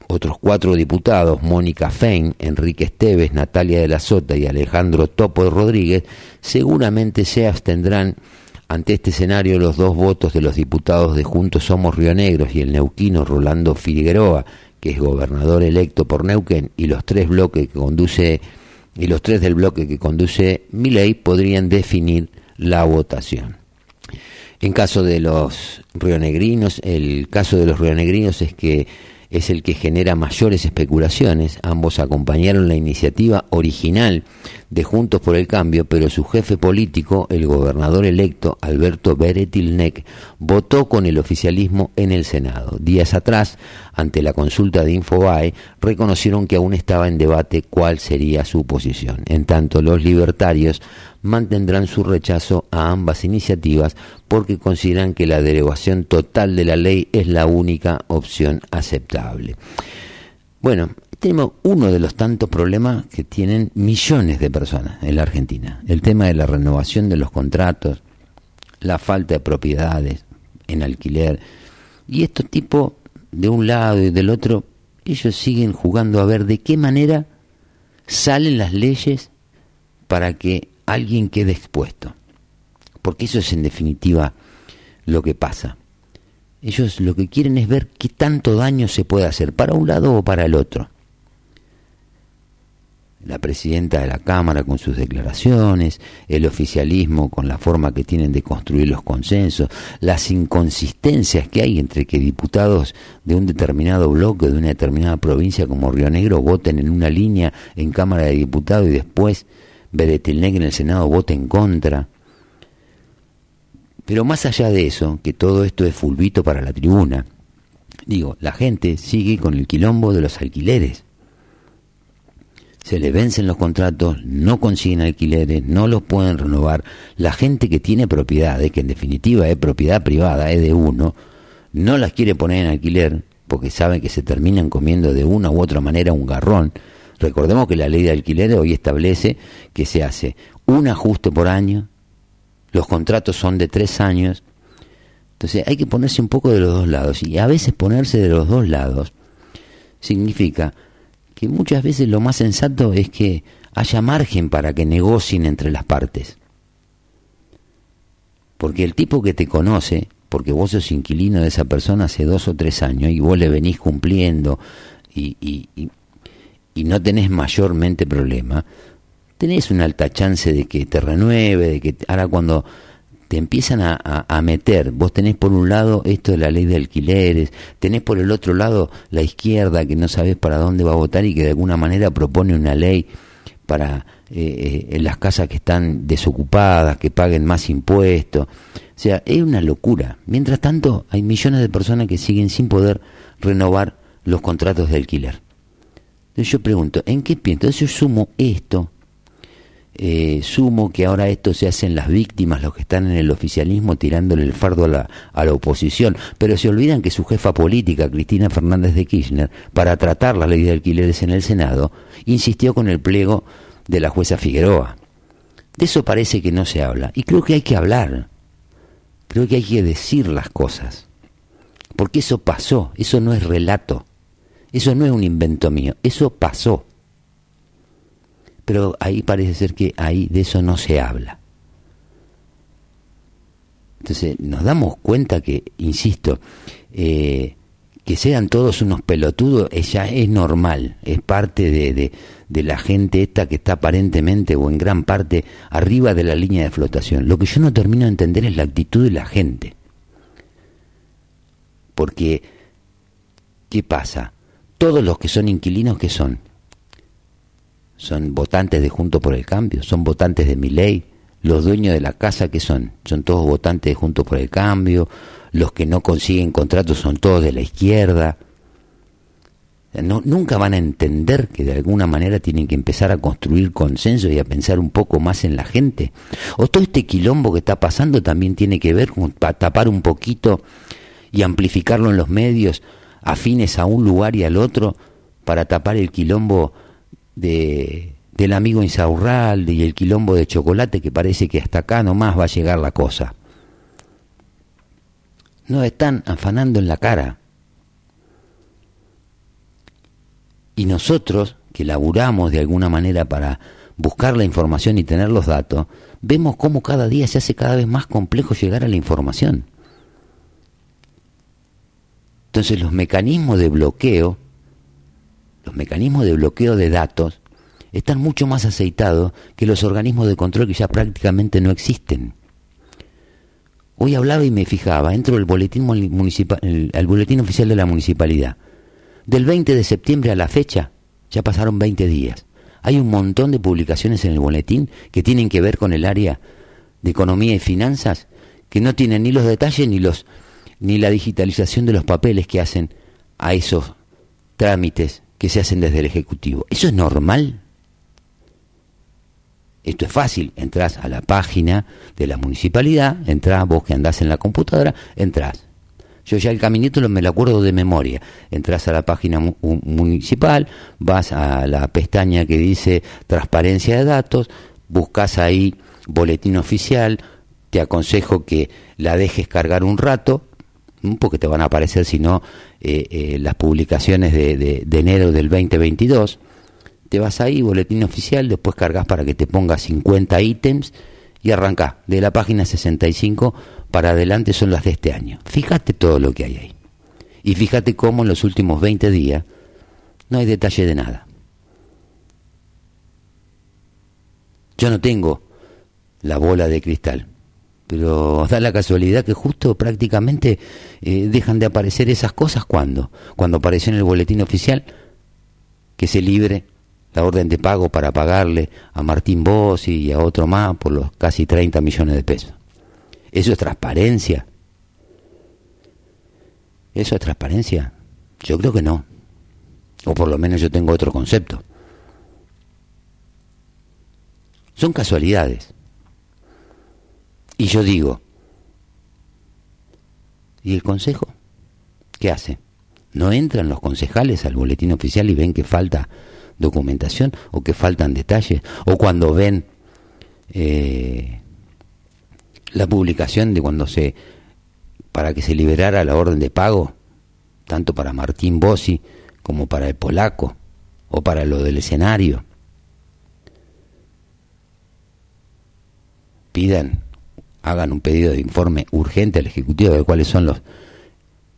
otros cuatro diputados, Mónica Fein, Enrique Esteves, Natalia de la Sota y Alejandro Topo Rodríguez, seguramente se abstendrán ante este escenario los dos votos de los diputados de Juntos Somos Río Negros y el neuquino Rolando Figueroa, que es gobernador electo por Neuquén, y los tres bloques que conduce y los tres del bloque que conduce Milei podrían definir la votación. En caso de los rionegrinos, el caso de los rionegrinos es que es el que genera mayores especulaciones. Ambos acompañaron la iniciativa original de Juntos por el Cambio, pero su jefe político, el gobernador electo Alberto Beretilnec, votó con el oficialismo en el Senado. Días atrás, ante la consulta de Infobae, reconocieron que aún estaba en debate cuál sería su posición. En tanto, los libertarios mantendrán su rechazo a ambas iniciativas porque consideran que la derogación total de la ley es la única opción aceptable. Bueno, tenemos uno de los tantos problemas que tienen millones de personas en la Argentina. El tema de la renovación de los contratos, la falta de propiedades en alquiler. Y estos tipos, de un lado y del otro, ellos siguen jugando a ver de qué manera salen las leyes para que alguien quede expuesto. Porque eso es en definitiva lo que pasa. Ellos lo que quieren es ver qué tanto daño se puede hacer para un lado o para el otro la presidenta de la Cámara con sus declaraciones, el oficialismo con la forma que tienen de construir los consensos, las inconsistencias que hay entre que diputados de un determinado bloque, de una determinada provincia como Río Negro, voten en una línea en Cámara de Diputados y después Beretelnec en el Senado vote en contra. Pero más allá de eso, que todo esto es fulvito para la tribuna, digo, la gente sigue con el quilombo de los alquileres se le vencen los contratos, no consiguen alquileres, no los pueden renovar. La gente que tiene propiedades, que en definitiva es propiedad privada, es de uno, no las quiere poner en alquiler porque saben que se terminan comiendo de una u otra manera un garrón. Recordemos que la ley de alquiler hoy establece que se hace un ajuste por año, los contratos son de tres años, entonces hay que ponerse un poco de los dos lados y a veces ponerse de los dos lados significa que muchas veces lo más sensato es que haya margen para que negocien entre las partes. Porque el tipo que te conoce, porque vos sos inquilino de esa persona hace dos o tres años y vos le venís cumpliendo y, y, y, y no tenés mayormente problema, tenés una alta chance de que te renueve, de que ahora cuando te empiezan a, meter. Vos tenés por un lado esto de la ley de alquileres, tenés por el otro lado la izquierda que no sabes para dónde va a votar y que de alguna manera propone una ley para eh, eh las casas que están desocupadas, que paguen más impuestos. O sea, es una locura. Mientras tanto, hay millones de personas que siguen sin poder renovar los contratos de alquiler. Entonces yo pregunto, ¿en qué pienso? Entonces yo sumo esto eh, sumo que ahora esto se hacen las víctimas, los que están en el oficialismo tirándole el fardo a la, a la oposición, pero se olvidan que su jefa política, Cristina Fernández de Kirchner, para tratar la ley de alquileres en el Senado, insistió con el pliego de la jueza Figueroa. De eso parece que no se habla, y creo que hay que hablar, creo que hay que decir las cosas, porque eso pasó, eso no es relato, eso no es un invento mío, eso pasó pero ahí parece ser que ahí de eso no se habla. Entonces nos damos cuenta que, insisto, eh, que sean todos unos pelotudos ya es normal, es parte de, de, de, la gente esta que está aparentemente o en gran parte arriba de la línea de flotación. Lo que yo no termino de entender es la actitud de la gente. Porque, ¿qué pasa? Todos los que son inquilinos, ¿qué son? son votantes de Junto por el Cambio, son votantes de mi ley, los dueños de la casa que son, son todos votantes de Junto por el Cambio, los que no consiguen contratos son todos de la izquierda. Nunca van a entender que de alguna manera tienen que empezar a construir consenso y a pensar un poco más en la gente. O todo este quilombo que está pasando también tiene que ver con tapar un poquito y amplificarlo en los medios afines a un lugar y al otro para tapar el quilombo de, del amigo Insaurralde y el quilombo de chocolate que parece que hasta acá nomás va a llegar la cosa. Nos están afanando en la cara. Y nosotros, que laburamos de alguna manera para buscar la información y tener los datos, vemos cómo cada día se hace cada vez más complejo llegar a la información. Entonces los mecanismos de bloqueo los mecanismos de bloqueo de datos están mucho más aceitados que los organismos de control que ya prácticamente no existen. Hoy hablaba y me fijaba, entro el boletín municipal, el, boletín oficial de la municipalidad. Del 20 de septiembre a la fecha, ya pasaron 20 días. Hay un montón de publicaciones en el boletín que tienen que ver con el área de economía y finanzas que no tienen ni los detalles ni los ni la digitalización de los papeles que hacen a esos trámites que se hacen desde el ejecutivo. ¿Eso es normal? Esto es fácil, entras a la página de la municipalidad, entras, vos que andás en la computadora, entras. Yo ya el caminito me lo acuerdo de memoria. Entras a la página municipal, vas a la pestaña que dice transparencia de datos, buscas ahí boletín oficial, te aconsejo que la dejes cargar un rato, porque te van a aparecer si no eh, eh, las publicaciones de, de, enero del 2022 te vas ahí, boletín oficial, después cargas para que te ponga 50 ítems y arranca. De la página 65 para adelante son las de este año. Fíjate todo lo que hay ahí. Y fíjate cómo en los últimos 20 días no hay detalle de nada. Yo no tengo la bola de cristal, pero da la casualidad que justo prácticamente eh, dejan de aparecer esas cosas cuando, cuando apareció en el boletín oficial que se libre la orden de pago para pagarle a Martín Bossi y a otro más por los casi 30 millones de pesos. ¿Eso es transparencia? ¿Eso es transparencia? Yo creo que no. O por lo menos yo tengo otro concepto. Son casualidades. Y yo digo, ¿y el consejo? ¿Qué hace? ¿No entran los concejales al boletín oficial y ven que falta documentación o que faltan detalles o cuando ven eh, la publicación de cuando se para que se liberara la orden de pago tanto para Martín Bossi como para el polaco o para lo del escenario pidan hagan un pedido de informe urgente al ejecutivo de cuáles son los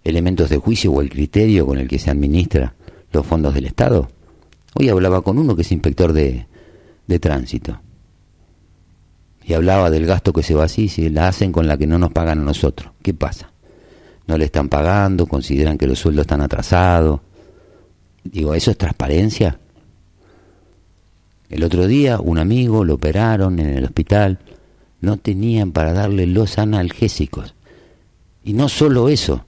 elementos de juicio o el criterio con el que se administra los fondos del Estado Hoy hablaba con uno que es inspector de, de tránsito. Y hablaba del gasto que se va así, si la hacen con la que no nos pagan a nosotros. ¿Qué pasa? No le están pagando, consideran que los sueldos están atrasados. Digo, ¿eso es transparencia? El otro día un amigo lo operaron en el hospital, no tenían para darle los analgésicos. Y no solo eso,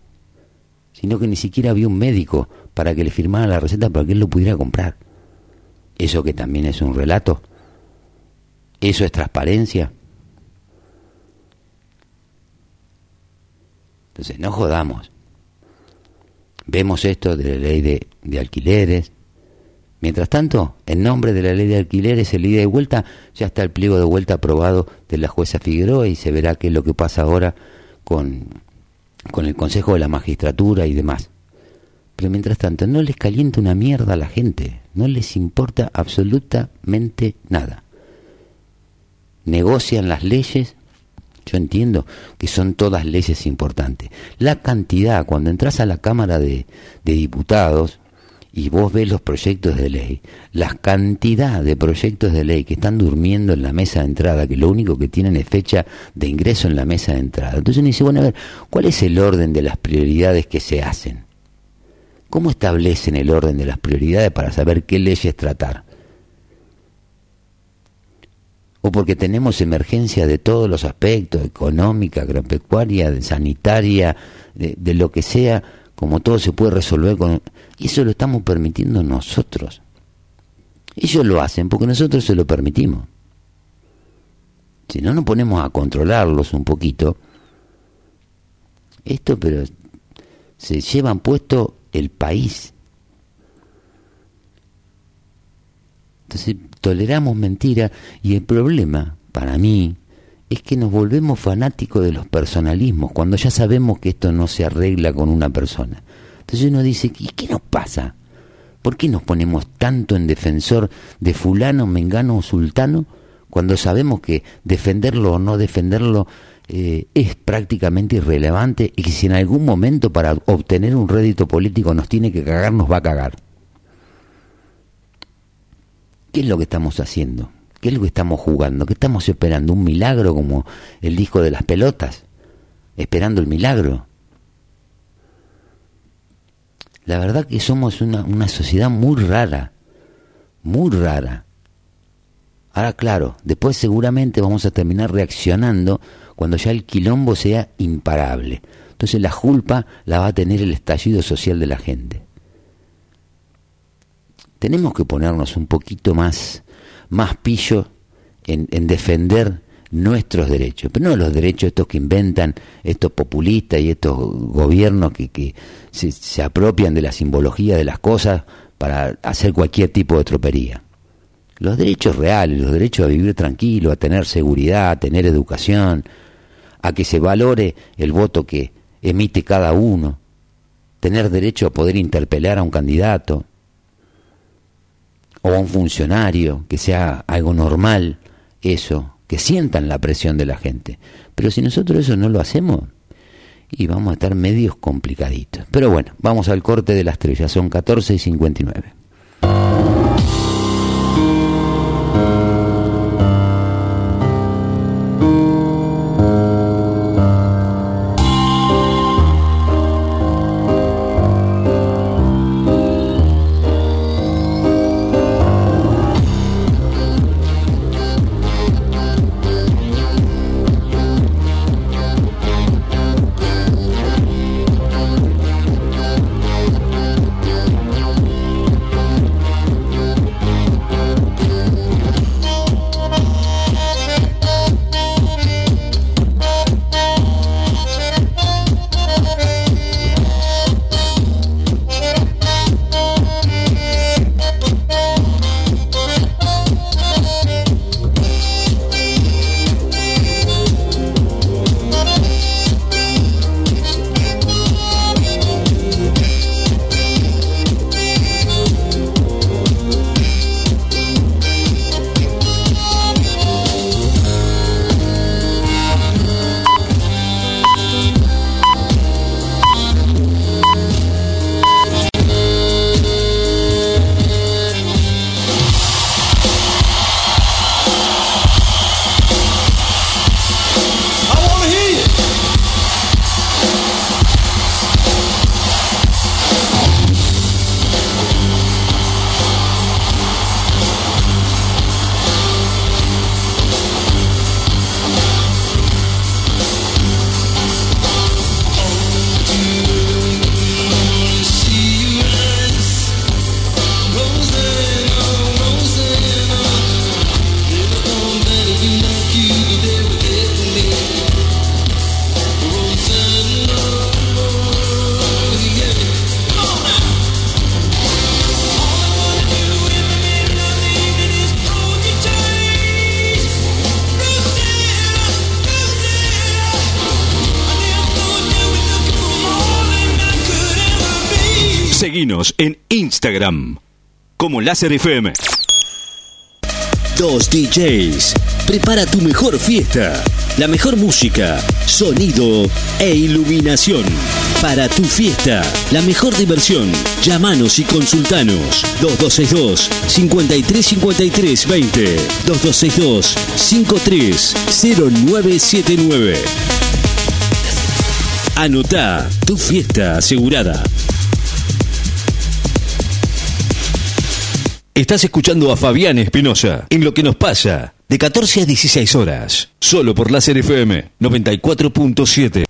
sino que ni siquiera había un médico para que le firmara la receta para que él lo pudiera comprar. ¿Eso que también es un relato? ¿Eso es transparencia? Entonces, no jodamos. Vemos esto de la ley de, alquileres. Mientras tanto, en nombre de la ley de alquileres, el ida y vuelta, ya está el pliego de vuelta aprobado de la jueza Figueroa y se verá qué es lo que pasa ahora con, con el Consejo de la Magistratura y demás. Pero mientras tanto, no les calienta una mierda a la gente, no les importa absolutamente nada. Negocian las leyes, yo entiendo que son todas leyes importantes. La cantidad, cuando entras a la Cámara de, de Diputados y vos ves los proyectos de ley, la cantidad de proyectos de ley que están durmiendo en la mesa de entrada, que lo único que tienen es fecha de ingreso en la mesa de entrada. Entonces uno dice, bueno, a ver, ¿cuál es el orden de las prioridades que se hacen? ¿Cómo establecen el orden de las prioridades para saber qué leyes tratar? O porque tenemos emergencia de todos los aspectos, económica, agropecuaria, sanitaria, de, lo que sea, como todo se puede resolver con... Eso lo estamos permitiendo nosotros. Ellos lo hacen porque nosotros se lo permitimos. Si no nos ponemos a controlarlos un poquito, esto pero se llevan puesto el país. Entonces toleramos mentira y el problema para mí es que nos volvemos fanáticos de los personalismos cuando ya sabemos que esto no se arregla con una persona. Entonces uno dice, ¿y qué nos pasa? ¿Por qué nos ponemos tanto en defensor de fulano, mengano o sultano cuando sabemos que defenderlo o no defenderlo eh, es prácticamente irrelevante y que si en algún momento para obtener un rédito político nos tiene que cagar, nos va a cagar. ¿Qué es lo que estamos haciendo? ¿Qué es lo que estamos jugando? ¿Qué estamos esperando? ¿Un milagro como el disco de las pelotas? ¿Esperando el milagro? La verdad que somos una, una sociedad muy rara, muy rara. Ahora, claro, después seguramente vamos a terminar reaccionando cuando ya el quilombo sea imparable. Entonces la culpa la va a tener el estallido social de la gente. Tenemos que ponernos un poquito más, más pillo en, defender nuestros derechos, pero no los derechos estos que inventan estos populistas y estos gobiernos que, se, se apropian de la simbología de las cosas para hacer cualquier tipo de tropería. Los derechos reales, los derechos a vivir tranquilo, a tener seguridad, a tener educación, a que se valore el voto que emite cada uno, tener derecho a poder interpelar a un candidato o a un funcionario, que sea algo normal eso, que sientan la presión de la gente. Pero si nosotros eso no lo hacemos, y vamos a estar medios complicaditos. Pero bueno, vamos al corte de las estrella, son 14 y 59.
Instagram como Láser FM. Dos DJs. Prepara tu mejor fiesta. La mejor música, sonido e iluminación. Para tu fiesta, la mejor diversión. Llámanos y consultanos. 2262 5353 20 2262 530979. Anota tu fiesta asegurada. Estás escuchando a Fabián Espinosa en Lo que nos pasa, de 14 a 16 horas, solo por Láser FM 94.7.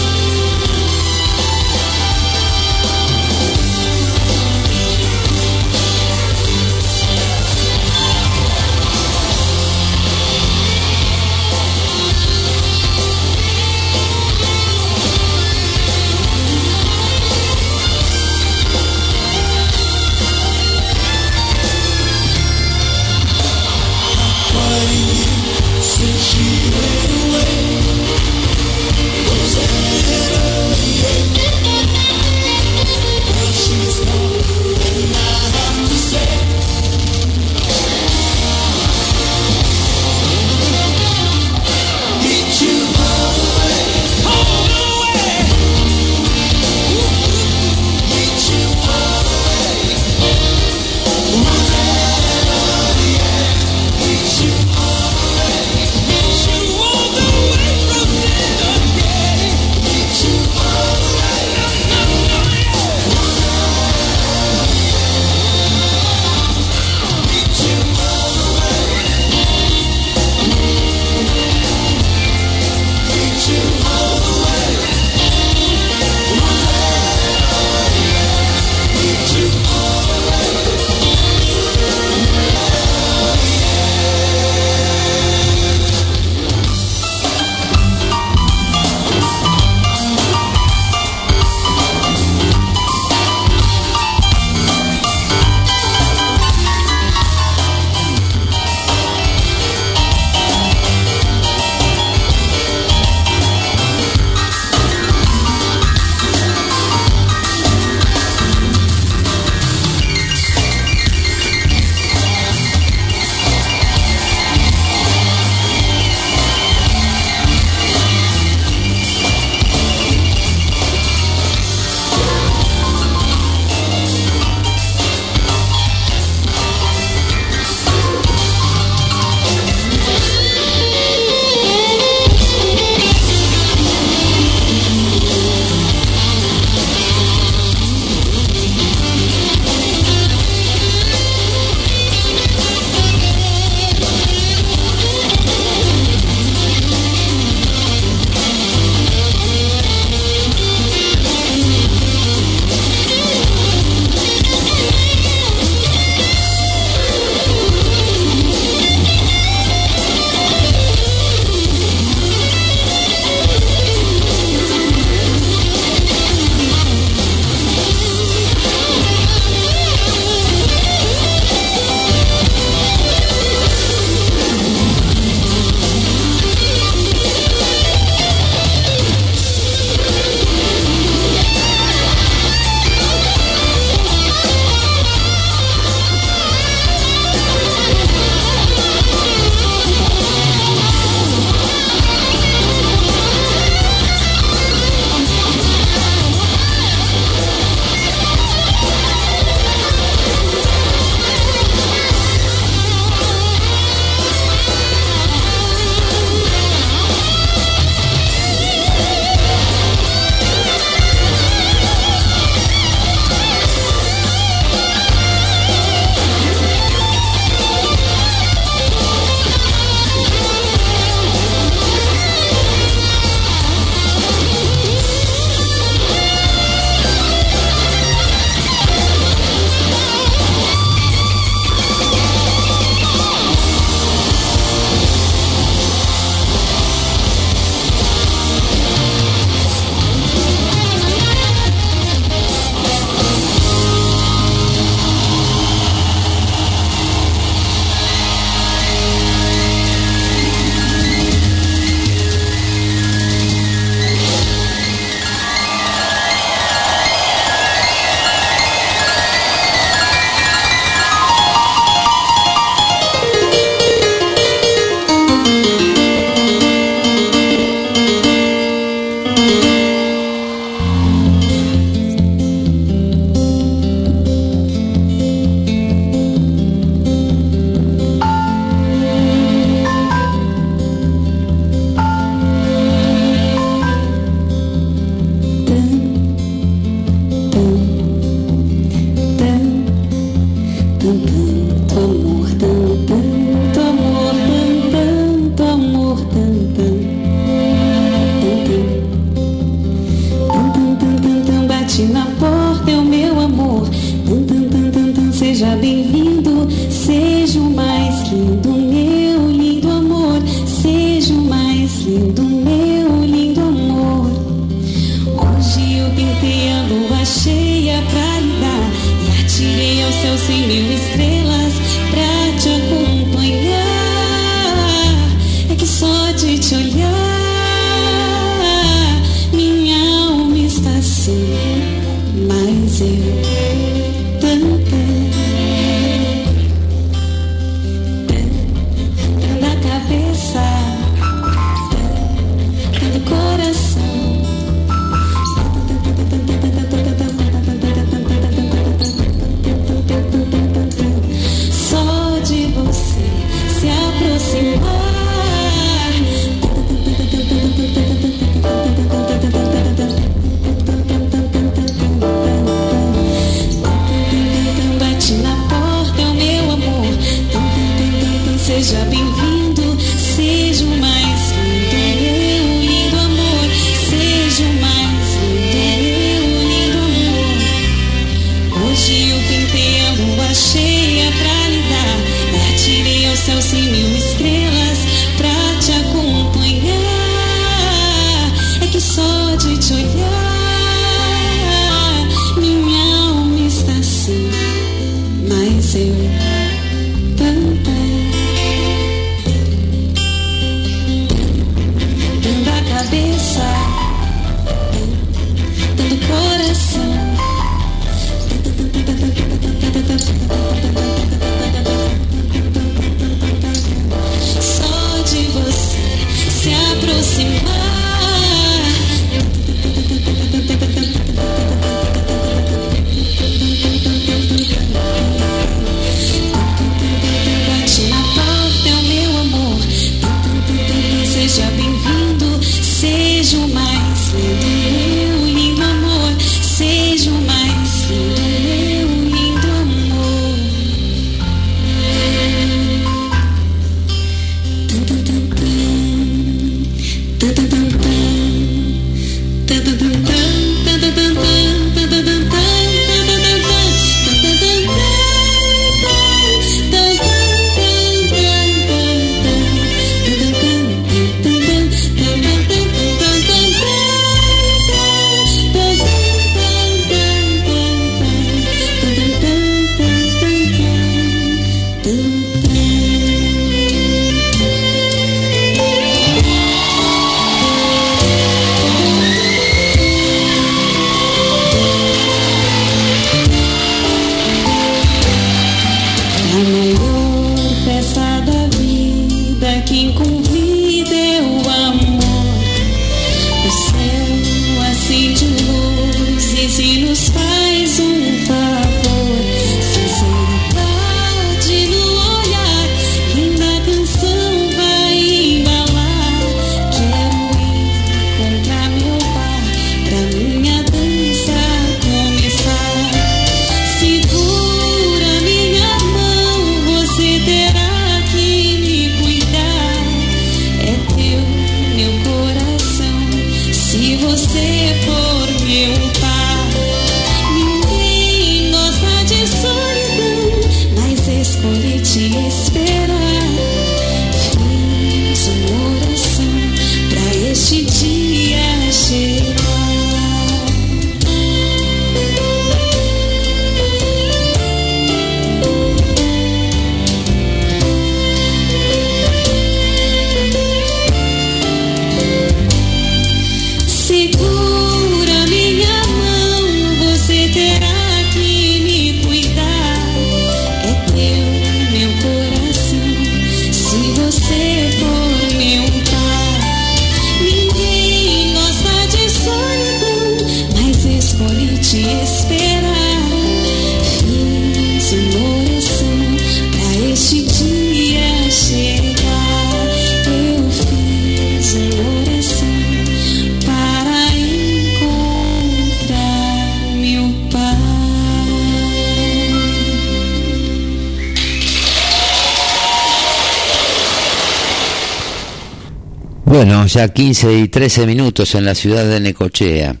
ya 15 y 13 minutos en la ciudad de Necochea.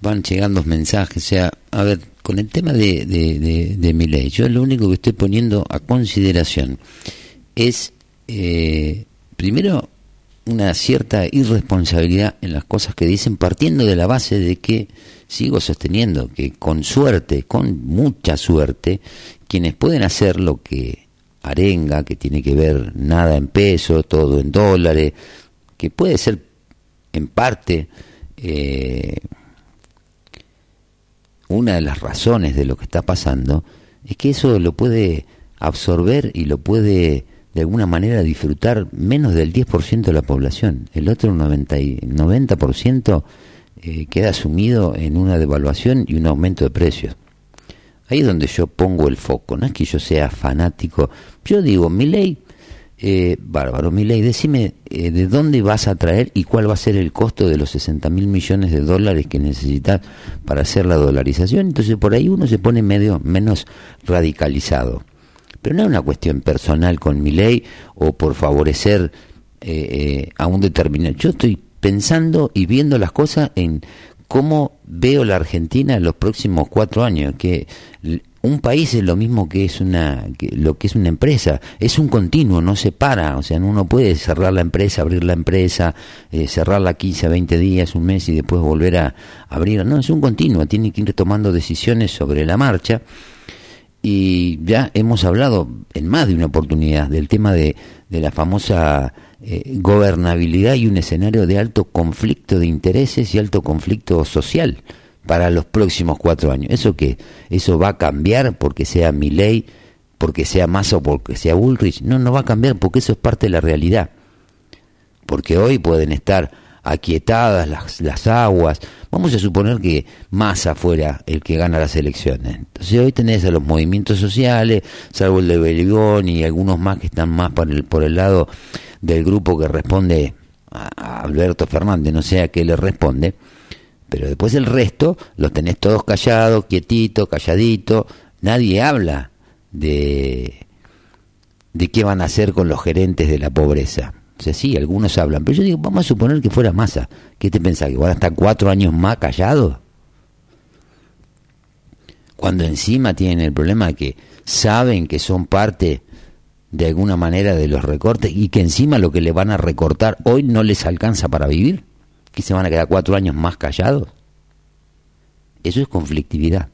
Van llegando mensajes. O sea, a ver, con el tema de, de, mi ley, yo lo único que estoy poniendo a consideración es, eh, primero, una cierta irresponsabilidad en las cosas que dicen, partiendo de la base de que sigo sosteniendo que con suerte, con mucha suerte, quienes pueden hacer lo que arenga, que tiene que ver nada en peso, todo en dólares, que puede ser en parte eh, una de las razones de lo que está pasando, es que eso lo puede absorber y lo puede de alguna manera disfrutar menos del 10% de la población. El otro 90%, 90 eh, queda sumido en una devaluación y un aumento de precios. Ahí es donde yo pongo el foco, no es que yo sea fanático. Yo digo, mi ley Eh, bárbaro, ley decime eh, de dónde vas a traer y cuál va a ser el costo de los 60 mil millones de dólares que necesitas para hacer la dolarización. Entonces por ahí uno se pone medio menos radicalizado. Pero no es una cuestión personal con mi ley o por favorecer eh, a un determinado. Yo estoy pensando y viendo las cosas en cómo veo la Argentina en los próximos cuatro años, que un país es lo mismo que es una lo que es una empresa es un continuo no se para o sea uno puede cerrar la empresa abrir la empresa eh, cerrarla 15 20 días un mes y después volver a abrir no es un continuo tiene que ir tomando decisiones sobre la marcha. Y ya hemos hablado en más de una oportunidad del tema de, de la famosa eh, gobernabilidad y un escenario de alto conflicto de intereses y alto conflicto social para los próximos cuatro años. ¿Eso qué? ¿Eso va a cambiar porque sea mi ley, porque sea Massa o porque sea Bullrich? No, no va a cambiar porque eso es parte de la realidad. Porque hoy pueden estar aquietadas las, las aguas. Vamos a suponer que Massa fuera el que gana las elecciones. Entonces hoy tenés a los movimientos sociales, salvo el de Belgón y algunos más que están más por el, por el lado del grupo que responde a Alberto Fernández, no sé a qué le responde, pero después el resto los tenés todos callados, quietitos, calladitos, nadie habla de, de qué van a hacer con los gerentes de la pobreza. O sea, sí, algunos hablan, pero yo digo, vamos a suponer que fuera masa. ¿Qué te pensás? ¿Que van a estar cuatro años más callados? Cuando encima tienen el problema de que saben que son parte de alguna manera de los recortes y que encima lo que le van a recortar hoy no les alcanza para vivir, que se van a quedar cuatro años más callados. Eso es conflictividad.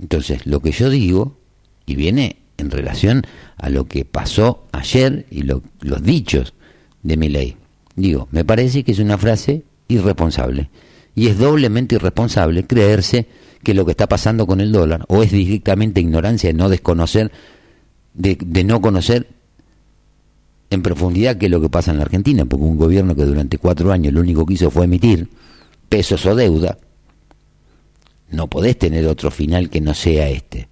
Entonces, lo que yo digo, y viene en relación a lo que pasó ayer y los dichos de mi ley, digo, me parece que es una frase irresponsable. Y es doblemente irresponsable creerse que lo que está pasando con el dólar, o es directamente ignorancia de no desconocer, de, no conocer en profundidad qué es lo que pasa en la Argentina, porque un gobierno que durante cuatro años lo único que hizo fue emitir pesos o deuda, no podés tener otro final que no sea este.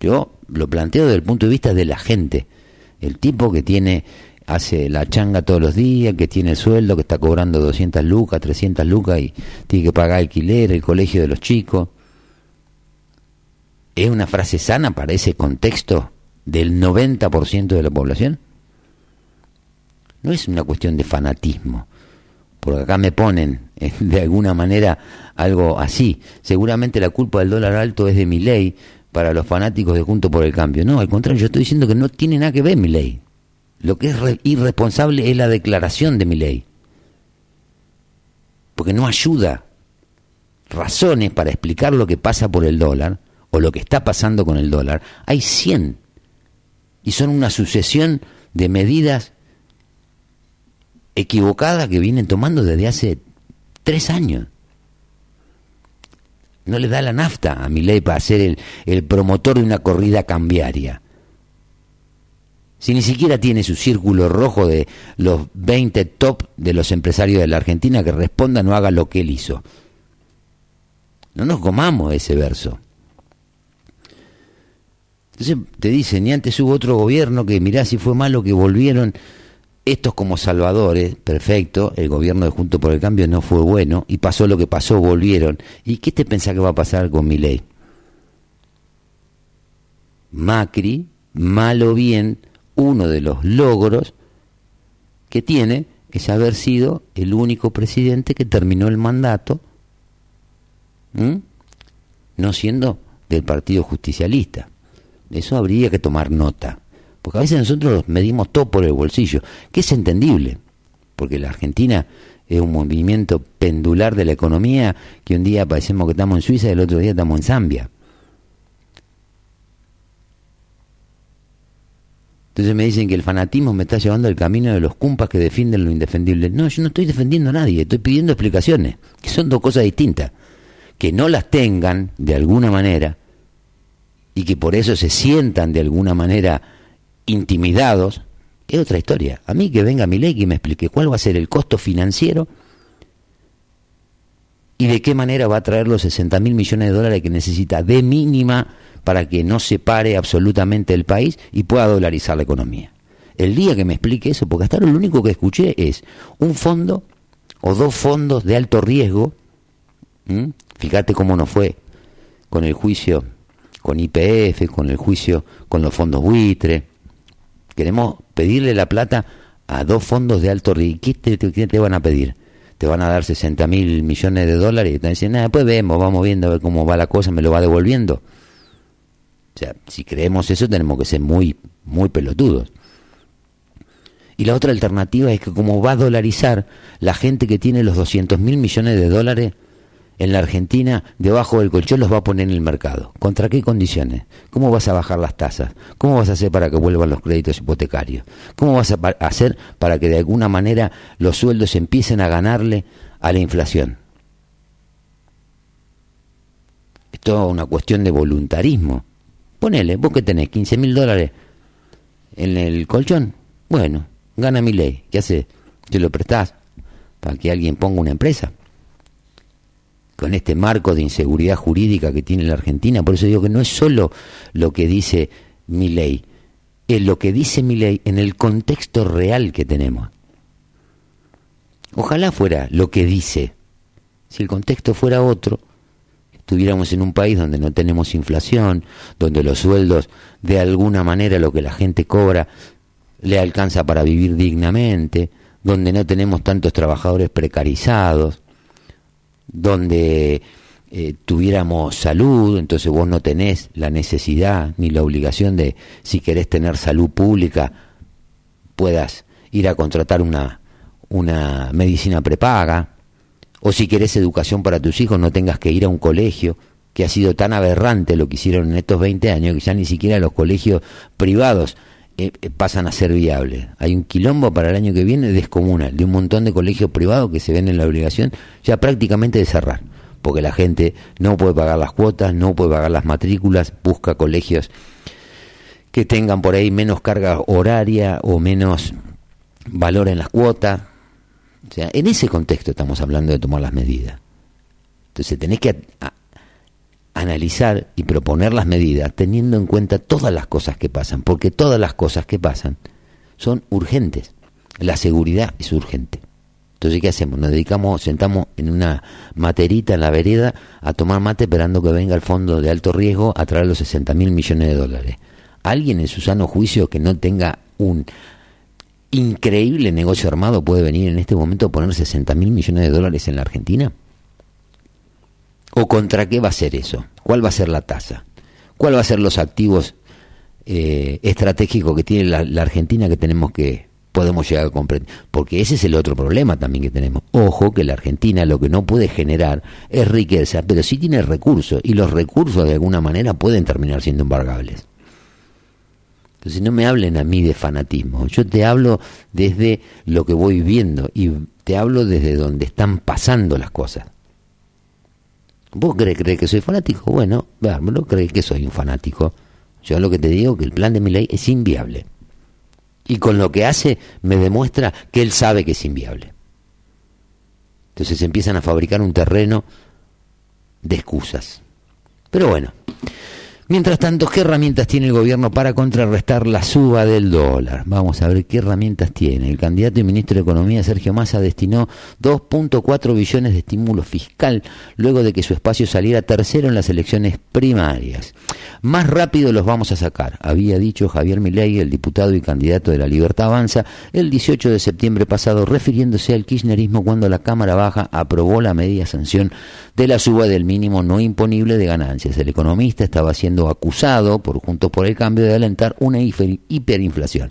Yo lo planteo desde el punto de vista de la gente, el tipo que tiene hace la changa todos los días, que tiene el sueldo, que está cobrando 200 lucas, 300 lucas y tiene que pagar alquiler, el colegio de los chicos. ¿Es una frase sana para ese contexto del 90% de la población? No es una cuestión de fanatismo, porque acá me ponen eh, de alguna manera algo así. Seguramente la culpa del dólar alto es de mi ley para los fanáticos de Junto por el Cambio. No, al contrario, yo estoy diciendo que no tiene nada que ver mi ley. Lo que es irresponsable es la declaración de mi ley. Porque no ayuda razones para explicar lo que pasa por el dólar o lo que está pasando con el dólar. Hay 100. Y son una sucesión de medidas equivocadas que vienen tomando desde hace tres años. No le da la nafta a mi ley para ser el, el promotor de una corrida cambiaria. Si ni siquiera tiene su círculo rojo de los 20 top de los empresarios de la Argentina que respondan o hagan lo que él hizo. No nos comamos ese verso. Entonces te dicen, y antes hubo otro gobierno que mirá si fue malo que volvieron estos como salvadores, perfecto, el gobierno de Junto por el Cambio no fue bueno y pasó lo que pasó, volvieron. ¿Y qué te pensás que va a pasar con mi ley? Macri, mal o bien, uno de los logros que tiene es haber sido el único presidente que terminó el mandato, no siendo del Partido Justicialista. Eso habría que tomar nota, porque a veces nosotros medimos todo por el bolsillo, que es entendible, porque la Argentina es un movimiento pendular de la economía que un día parecemos que estamos en Suiza y el otro día estamos en Zambia. Entonces me dicen que el fanatismo me está llevando al camino de los cumpas que defienden lo indefendible. No, yo no estoy defendiendo a nadie, estoy pidiendo explicaciones, que son dos cosas distintas. Que no las tengan de alguna manera y que por eso se sientan de alguna manera intimidados, es otra historia. A mí que venga mi ley y me explique cuál va a ser el costo financiero y de qué manera va a traer los 60 mil millones de dólares que necesita de mínima para que no se pare absolutamente el país y pueda dolarizar la economía. El día que me explique eso, porque hasta lo único que escuché es un fondo o dos fondos de alto riesgo, fíjate cómo nos fue con el juicio con IPF, con el juicio con los fondos buitre. Queremos pedirle la plata a dos fondos de alto riesgo. ¿Qué te, van a pedir? Te van a dar 60 mil millones de dólares y te dicen, nada, después vemos, vamos viendo a ver cómo va la cosa, me lo va devolviendo. O sea, si creemos eso tenemos que ser muy, muy pelotudos. Y la otra alternativa es que como va a dolarizar, la gente que tiene los 200 mil millones de dólares en la Argentina debajo del colchón los va a poner en el mercado. ¿Contra qué condiciones? ¿Cómo vas a bajar las tasas? ¿Cómo vas a hacer para que vuelvan los créditos hipotecarios? ¿Cómo vas a hacer para que de alguna manera los sueldos empiecen a ganarle a la inflación? Es toda una cuestión de voluntarismo. Ponele, vos que tenés 15 mil dólares en el colchón, bueno, gana mi ley, ¿qué hace? Te lo prestás para que alguien ponga una empresa con este marco de inseguridad jurídica que tiene la Argentina. Por eso digo que no es solo lo que dice mi ley, es lo que dice mi ley en el contexto real que tenemos. Ojalá fuera lo que dice. Si el contexto fuera otro, estuviéramos en un país donde no tenemos inflación, donde los sueldos, de alguna manera, lo que la gente cobra, le alcanza para vivir dignamente, donde no tenemos tantos trabajadores precarizados, donde eh, tuviéramos salud, entonces vos no tenés la necesidad ni la obligación de, si querés tener salud pública, puedas ir a contratar una, una medicina prepaga, o si querés educación para tus hijos, no tengas que ir a un colegio, que ha sido tan aberrante lo que hicieron en estos 20 años, que ya ni siquiera los colegios privados eh, pasan a ser viables. Hay un quilombo para el año que viene descomunal, de un montón de colegios privados que se ven en la obligación ya prácticamente de cerrar, porque la gente no puede pagar las cuotas, no puede pagar las matrículas, busca colegios que tengan por ahí menos carga horaria o menos valor en las cuotas. O sea, en ese contexto estamos hablando de tomar las medidas. Entonces tenés que analizar y proponer las medidas teniendo en cuenta todas las cosas que pasan, porque todas las cosas que pasan son urgentes. La seguridad es urgente. Entonces, ¿qué hacemos? Nos dedicamos, sentamos en una materita en la vereda a tomar mate esperando que venga el fondo de alto riesgo a traer los 60 mil millones de dólares. ¿Alguien en su sano juicio que no tenga un increíble negocio armado puede venir en este momento a poner 60 mil millones de dólares en la Argentina? ¿O contra qué va a ser eso? ¿Cuál va a ser la tasa? ¿Cuál va a ser los activos eh, estratégicos que tiene la, Argentina que tenemos que podemos llegar a comprender? Porque ese es el otro problema también que tenemos. Ojo que la Argentina lo que no puede generar es riqueza, pero sí tiene recursos y los recursos de alguna manera pueden terminar siendo embargables. Entonces no me hablen a mí de fanatismo, yo te hablo desde lo que voy viendo y te hablo desde donde están pasando las cosas. ¿Vos crees, que soy fanático? Bueno, no crees que soy un fanático. Yo lo que te digo que el plan de mi ley es inviable. Y con lo que hace me demuestra que él sabe que es inviable. Entonces empiezan a fabricar un terreno de excusas. Pero bueno, Mientras tanto, ¿qué herramientas tiene el gobierno para contrarrestar la suba del dólar? Vamos a ver qué herramientas tiene. El candidato y ministro de Economía, Sergio Massa, destinó 2.4 billones de estímulo fiscal luego de que su espacio saliera tercero en las elecciones primarias. Más rápido los vamos a sacar, había dicho Javier Milei, el diputado y candidato de la Libertad Avanza, el 18 de septiembre pasado, refiriéndose al kirchnerismo cuando la Cámara Baja aprobó la media sanción de la suba del mínimo no imponible de ganancias. El economista estaba acusado por Juntos por el Cambio de alentar una hiperinflación.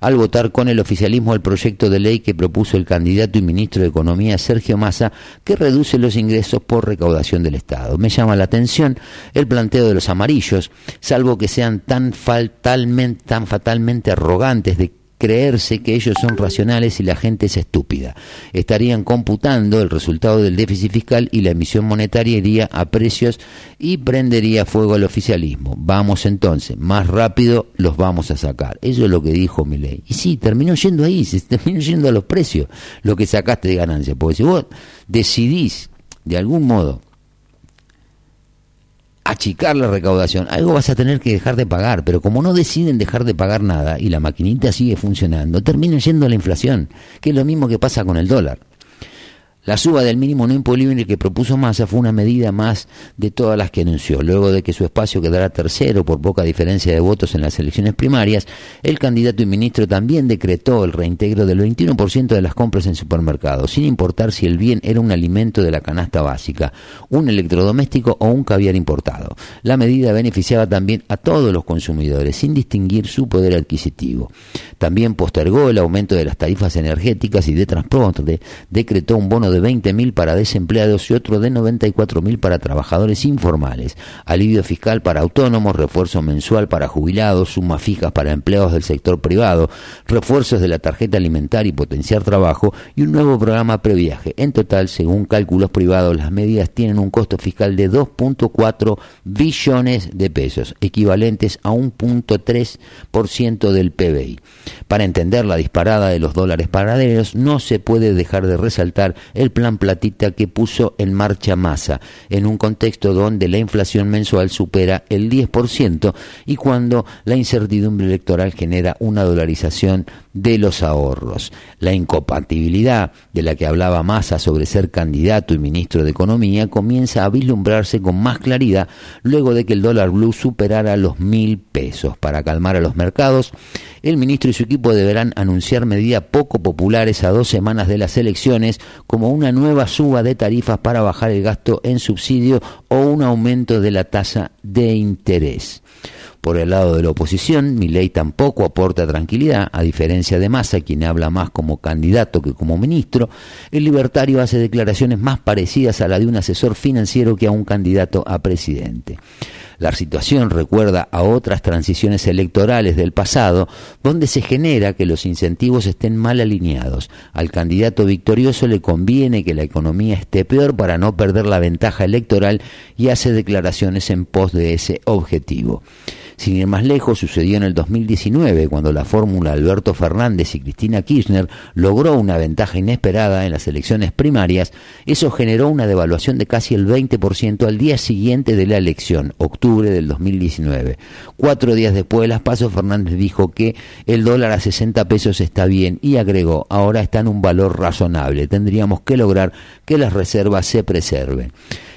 Al votar con el oficialismo el proyecto de ley que propuso el candidato y ministro de Economía Sergio Massa, que reduce los ingresos por recaudación del Estado. Me llama la atención el planteo de los amarillos, salvo que sean tan fatalmente, tan fatalmente arrogantes de creerse que ellos son racionales y la gente es estúpida. Estarían computando el resultado del déficit fiscal y la emisión monetaria iría a precios y prendería fuego al oficialismo. Vamos entonces, más rápido los vamos a sacar. Eso es lo que dijo Milei. Y sí, terminó yendo ahí, se terminó yendo a los precios, lo que sacaste de ganancia. Porque si vos decidís, de algún modo, achicar la recaudación, algo vas a tener que dejar de pagar, pero como no deciden dejar de pagar nada y la maquinita sigue funcionando, terminan yendo la inflación, que es lo mismo que pasa con el dólar. La suba del mínimo no imponible que propuso Massa fue una medida más de todas las que anunció. Luego de que su espacio quedara tercero por poca diferencia de votos en las elecciones primarias, el candidato y ministro también decretó el reintegro del 21% de las compras en supermercados, sin importar si el bien era un alimento de la canasta básica, un electrodoméstico o un caviar importado. La medida beneficiaba también a todos los consumidores, sin distinguir su poder adquisitivo. También postergó el aumento de las tarifas energéticas y de transporte, decretó un bono de 20.000 para desempleados y otro de 94.000 para trabajadores informales, alivio fiscal para autónomos, refuerzo mensual para jubilados, sumas fijas para empleados del sector privado, refuerzos de la tarjeta alimentaria y potenciar trabajo y un nuevo programa previaje. En total, según cálculos privados, las medidas tienen un costo fiscal de 2.4 billones de pesos, equivalentes a 1.3% del PBI. Para entender la disparada de los dólares paralelos, no se puede dejar de resaltar el plan platita que puso en marcha Massa, en un contexto donde la inflación mensual supera el 10% y cuando la incertidumbre electoral genera una dolarización de los ahorros. La incompatibilidad de la que hablaba Massa sobre ser candidato y ministro de Economía comienza a vislumbrarse con más claridad luego de que el dólar blue superara los mil pesos. Para calmar a los mercados, el ministro y su equipo deberán anunciar medidas poco populares a dos semanas de las elecciones como una nueva suba de tarifas para bajar el gasto en subsidio o un aumento de la tasa de interés. Por el lado de la oposición, Milei tampoco aporta tranquilidad, a diferencia de Massa, quien habla más como candidato que como ministro, el libertario hace declaraciones más parecidas a la de un asesor financiero que a un candidato a presidente. La situación recuerda a otras transiciones electorales del pasado, donde se genera que los incentivos estén mal alineados. Al candidato victorioso le conviene que la economía esté peor para no perder la ventaja electoral y hace declaraciones en pos de ese objetivo. Sin ir más lejos, sucedió en el 2019, cuando la fórmula Alberto Fernández y Cristina Kirchner logró una ventaja inesperada en las elecciones primarias. Eso generó una devaluación de casi el 20% al día siguiente de la elección, octubre del 2019. Cuatro días después de las pasos, Fernández dijo que el dólar a 60 pesos está bien y agregó, ahora está en un valor razonable. Tendríamos que lograr que las reservas se preserven.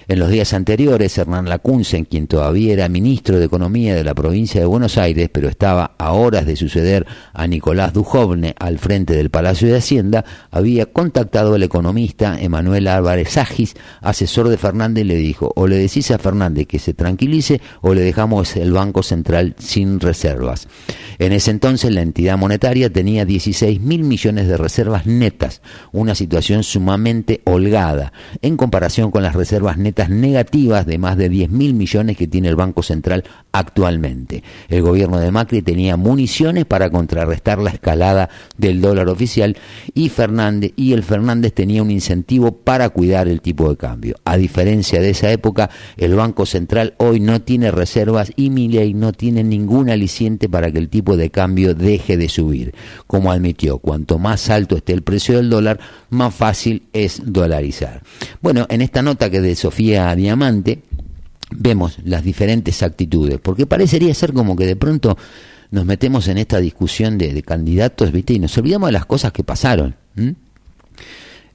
En los días anteriores, Hernán Lacunce, quien todavía era ministro de Economía de la provincia de Buenos Aires, pero estaba a horas de suceder a Nicolás Dujovne al frente del Palacio de Hacienda, había contactado al economista Emanuel Álvarez Agis, asesor de Fernández, y le dijo, o le decís a Fernández que se tranquilice o le dejamos el Banco Central sin reservas. En ese entonces la entidad monetaria tenía 16 mil millones de reservas netas, una situación sumamente holgada en comparación con las reservas netas negativas de más de 10 mil millones que tiene el Banco Central actualmente. El gobierno de Macri tenía municiones para contrarrestar la escalada del dólar oficial y Fernández y el Fernández tenía un incentivo para cuidar el tipo de cambio. A diferencia de esa época, el Banco Central hoy no tiene reservas y Milei no tiene ningún aliciente para que el tipo de cambio deje de subir. Como admitió, cuanto más alto esté el precio del dólar, más fácil es dolarizar. Bueno, en esta nota que de Sofía a Diamante, vemos las diferentes actitudes, porque parecería ser como que de pronto nos metemos en esta discusión de, candidatos, ¿viste? Y nos olvidamos de las cosas que pasaron.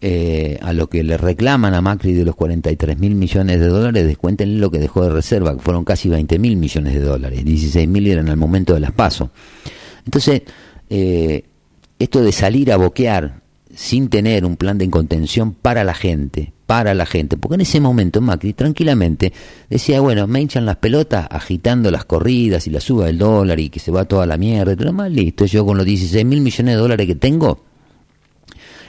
Eh, a lo que le reclaman a Macri de los 43 mil millones de dólares, descuéntenle lo que dejó de reserva, que fueron casi 20 mil millones de dólares, 16 mil eran al momento de las pasos. Entonces, eh, esto de salir a boquear sin tener un plan de contención para la gente, para la gente, porque en ese momento Macri tranquilamente decía, bueno, me hinchan las pelotas agitando las corridas y la suba del dólar y que se va toda la mierda, pero más listo, yo con los 16 mil millones de dólares que tengo,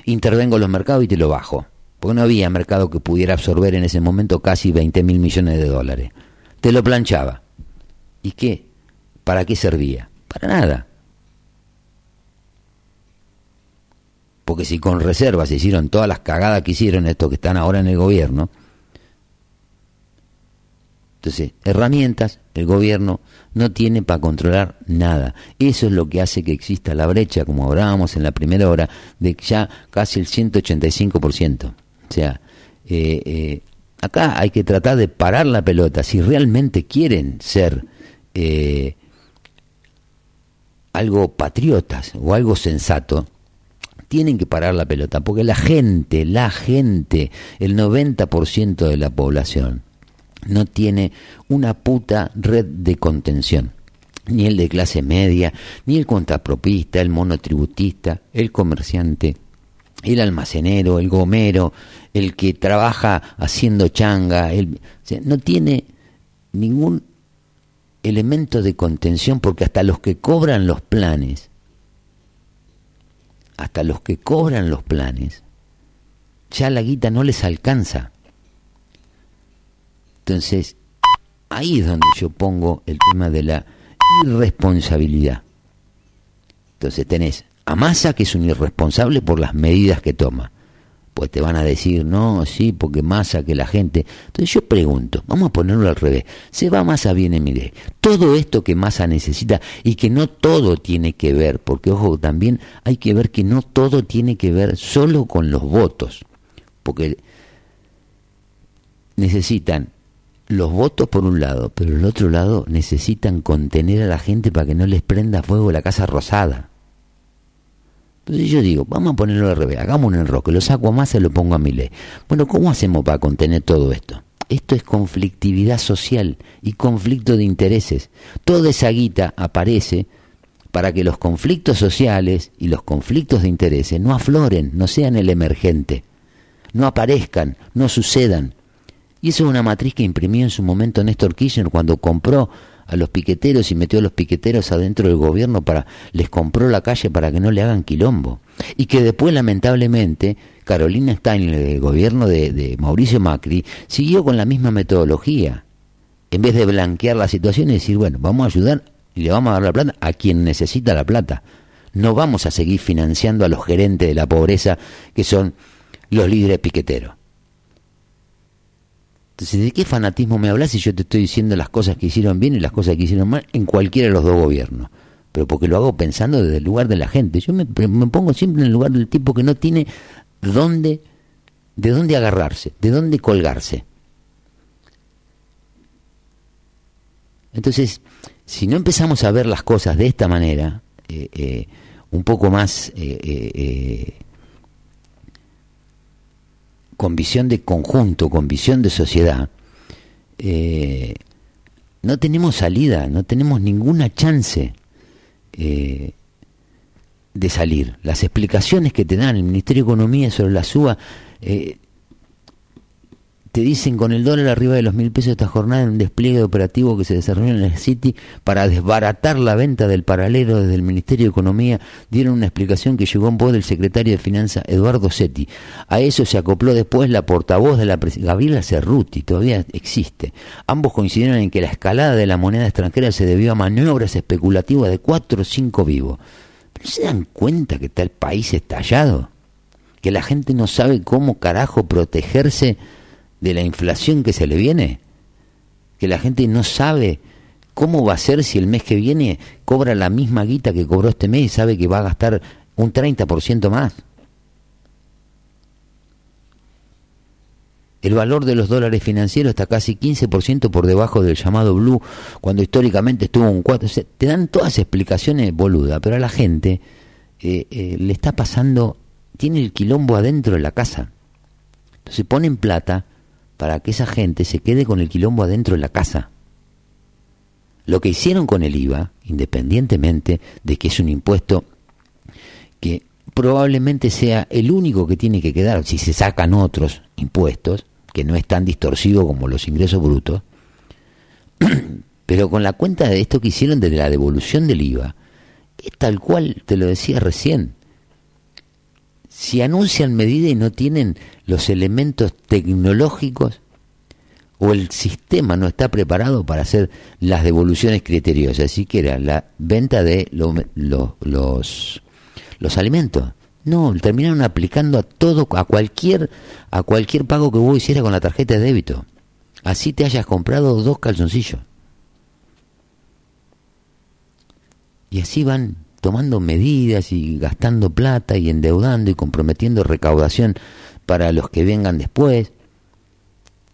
intervengo en los mercados y te lo bajo, porque no había mercado que pudiera absorber en ese momento casi 20 mil millones de dólares. Te lo planchaba. ¿Y qué? ¿Para qué servía? Para nada. Porque si con reservas se hicieron todas las cagadas que hicieron estos que están ahora en el gobierno, entonces, herramientas el gobierno no tiene para controlar nada. Eso es lo que hace que exista la brecha, como hablábamos en la primera hora, de ya casi el 185%. O sea, eh, eh, acá hay que tratar de parar la pelota. Si realmente quieren ser eh, algo patriotas o algo sensato, tienen que parar la pelota, porque la gente, la gente, el 90% de la población no tiene una puta red de contención. Ni el de clase media, ni el contrapropista, el monotributista, el comerciante, el almacenero, el gomero, el que trabaja haciendo changa, el, no tiene ningún elemento de contención porque hasta los que cobran los planes, hasta los que cobran los planes, ya la guita no les alcanza. Entonces, ahí es donde yo pongo el tema de la irresponsabilidad. Entonces tenés a Massa, que es un irresponsable por las medidas que toma. Pues te van a decir, no, sí, porque Massa, que la gente... Entonces yo pregunto, vamos a ponerlo al revés. Se va Massa, viene mire. Todo esto que Massa necesita y que no todo tiene que ver, porque ojo, también hay que ver que no todo tiene que ver solo con los votos. Porque necesitan los votos por un lado, pero el otro lado necesitan contener a la gente para que no les prenda fuego la casa rosada. Entonces yo digo, vamos a ponerlo al revés, hagamos un enroque, lo saco a más y lo pongo a mi ley. Bueno, ¿cómo hacemos para contener todo esto? Esto es conflictividad social y conflicto de intereses. Toda esa guita aparece para que los conflictos sociales y los conflictos de intereses no afloren, no sean el emergente, no aparezcan, no sucedan. Y eso es una matriz que imprimió en su momento Néstor Kirchner cuando compró a los piqueteros y metió a los piqueteros adentro del gobierno para les compró la calle para que no le hagan quilombo. Y que después lamentablemente Carolina Stein el gobierno de, de Mauricio Macri siguió con la misma metodología. En vez de blanquear la situación y decir bueno vamos a ayudar y le vamos a dar la plata a quien necesita la plata. No vamos a seguir financiando a los gerentes de la pobreza que son los líderes piqueteros entonces, ¿de qué fanatismo me hablas si yo te estoy diciendo las cosas que hicieron bien y las cosas que hicieron mal en cualquiera de los dos gobiernos? Pero porque lo hago pensando desde el lugar de la gente. Yo me, pongo siempre en el lugar del tipo que no tiene dónde, de dónde agarrarse, de dónde colgarse. Entonces, si no empezamos a ver las cosas de esta manera, eh, eh, un poco más eh, con visión de conjunto, con visión de sociedad, eh, no tenemos salida, no tenemos ninguna chance eh, de salir. Las explicaciones que te dan el Ministerio de Economía sobre la suba eh, te dicen con el dólar arriba de los mil pesos esta jornada en un despliegue operativo que se desarrolló en el City para desbaratar la venta del paralelo desde el Ministerio de Economía, dieron una explicación que llegó en voz del secretario de Finanzas Eduardo Setti. A eso se acopló después la portavoz de la Gabriela Cerruti, todavía existe. Ambos coincidieron en que la escalada de la moneda extranjera se debió a maniobras especulativas de cuatro o cinco vivos. ¿Pero se dan cuenta que está el país estallado? Que la gente no sabe cómo carajo protegerse de la inflación que se le viene, que la gente no sabe cómo va a ser si el mes que viene cobra la misma guita que cobró este mes y sabe que va a gastar un 30% más. El valor de los dólares financieros está casi 15% por debajo del llamado blue, cuando históricamente estuvo un 4%. te dan todas explicaciones boluda, pero a la gente eh, eh, le está pasando, tiene el quilombo adentro de la casa. Entonces ponen plata para que esa gente se quede con el quilombo adentro de la casa. Lo que hicieron con el IVA, independientemente de que es un impuesto que probablemente sea el único que tiene que quedar, si se sacan otros impuestos, que no es tan distorsivo como los ingresos brutos, pero con la cuenta de esto que hicieron desde la devolución del IVA, es tal cual te lo decía recién. Si anuncian medidas y no tienen los elementos tecnológicos o el sistema no está preparado para hacer las devoluciones criteriosas, así que era la venta de los, los alimentos. No, terminaron aplicando a todo, a cualquier, a cualquier pago que vos hicieras con la tarjeta de débito. Así te hayas comprado dos calzoncillos. Y así van tomando medidas y gastando plata y endeudando y comprometiendo recaudación para los que vengan después.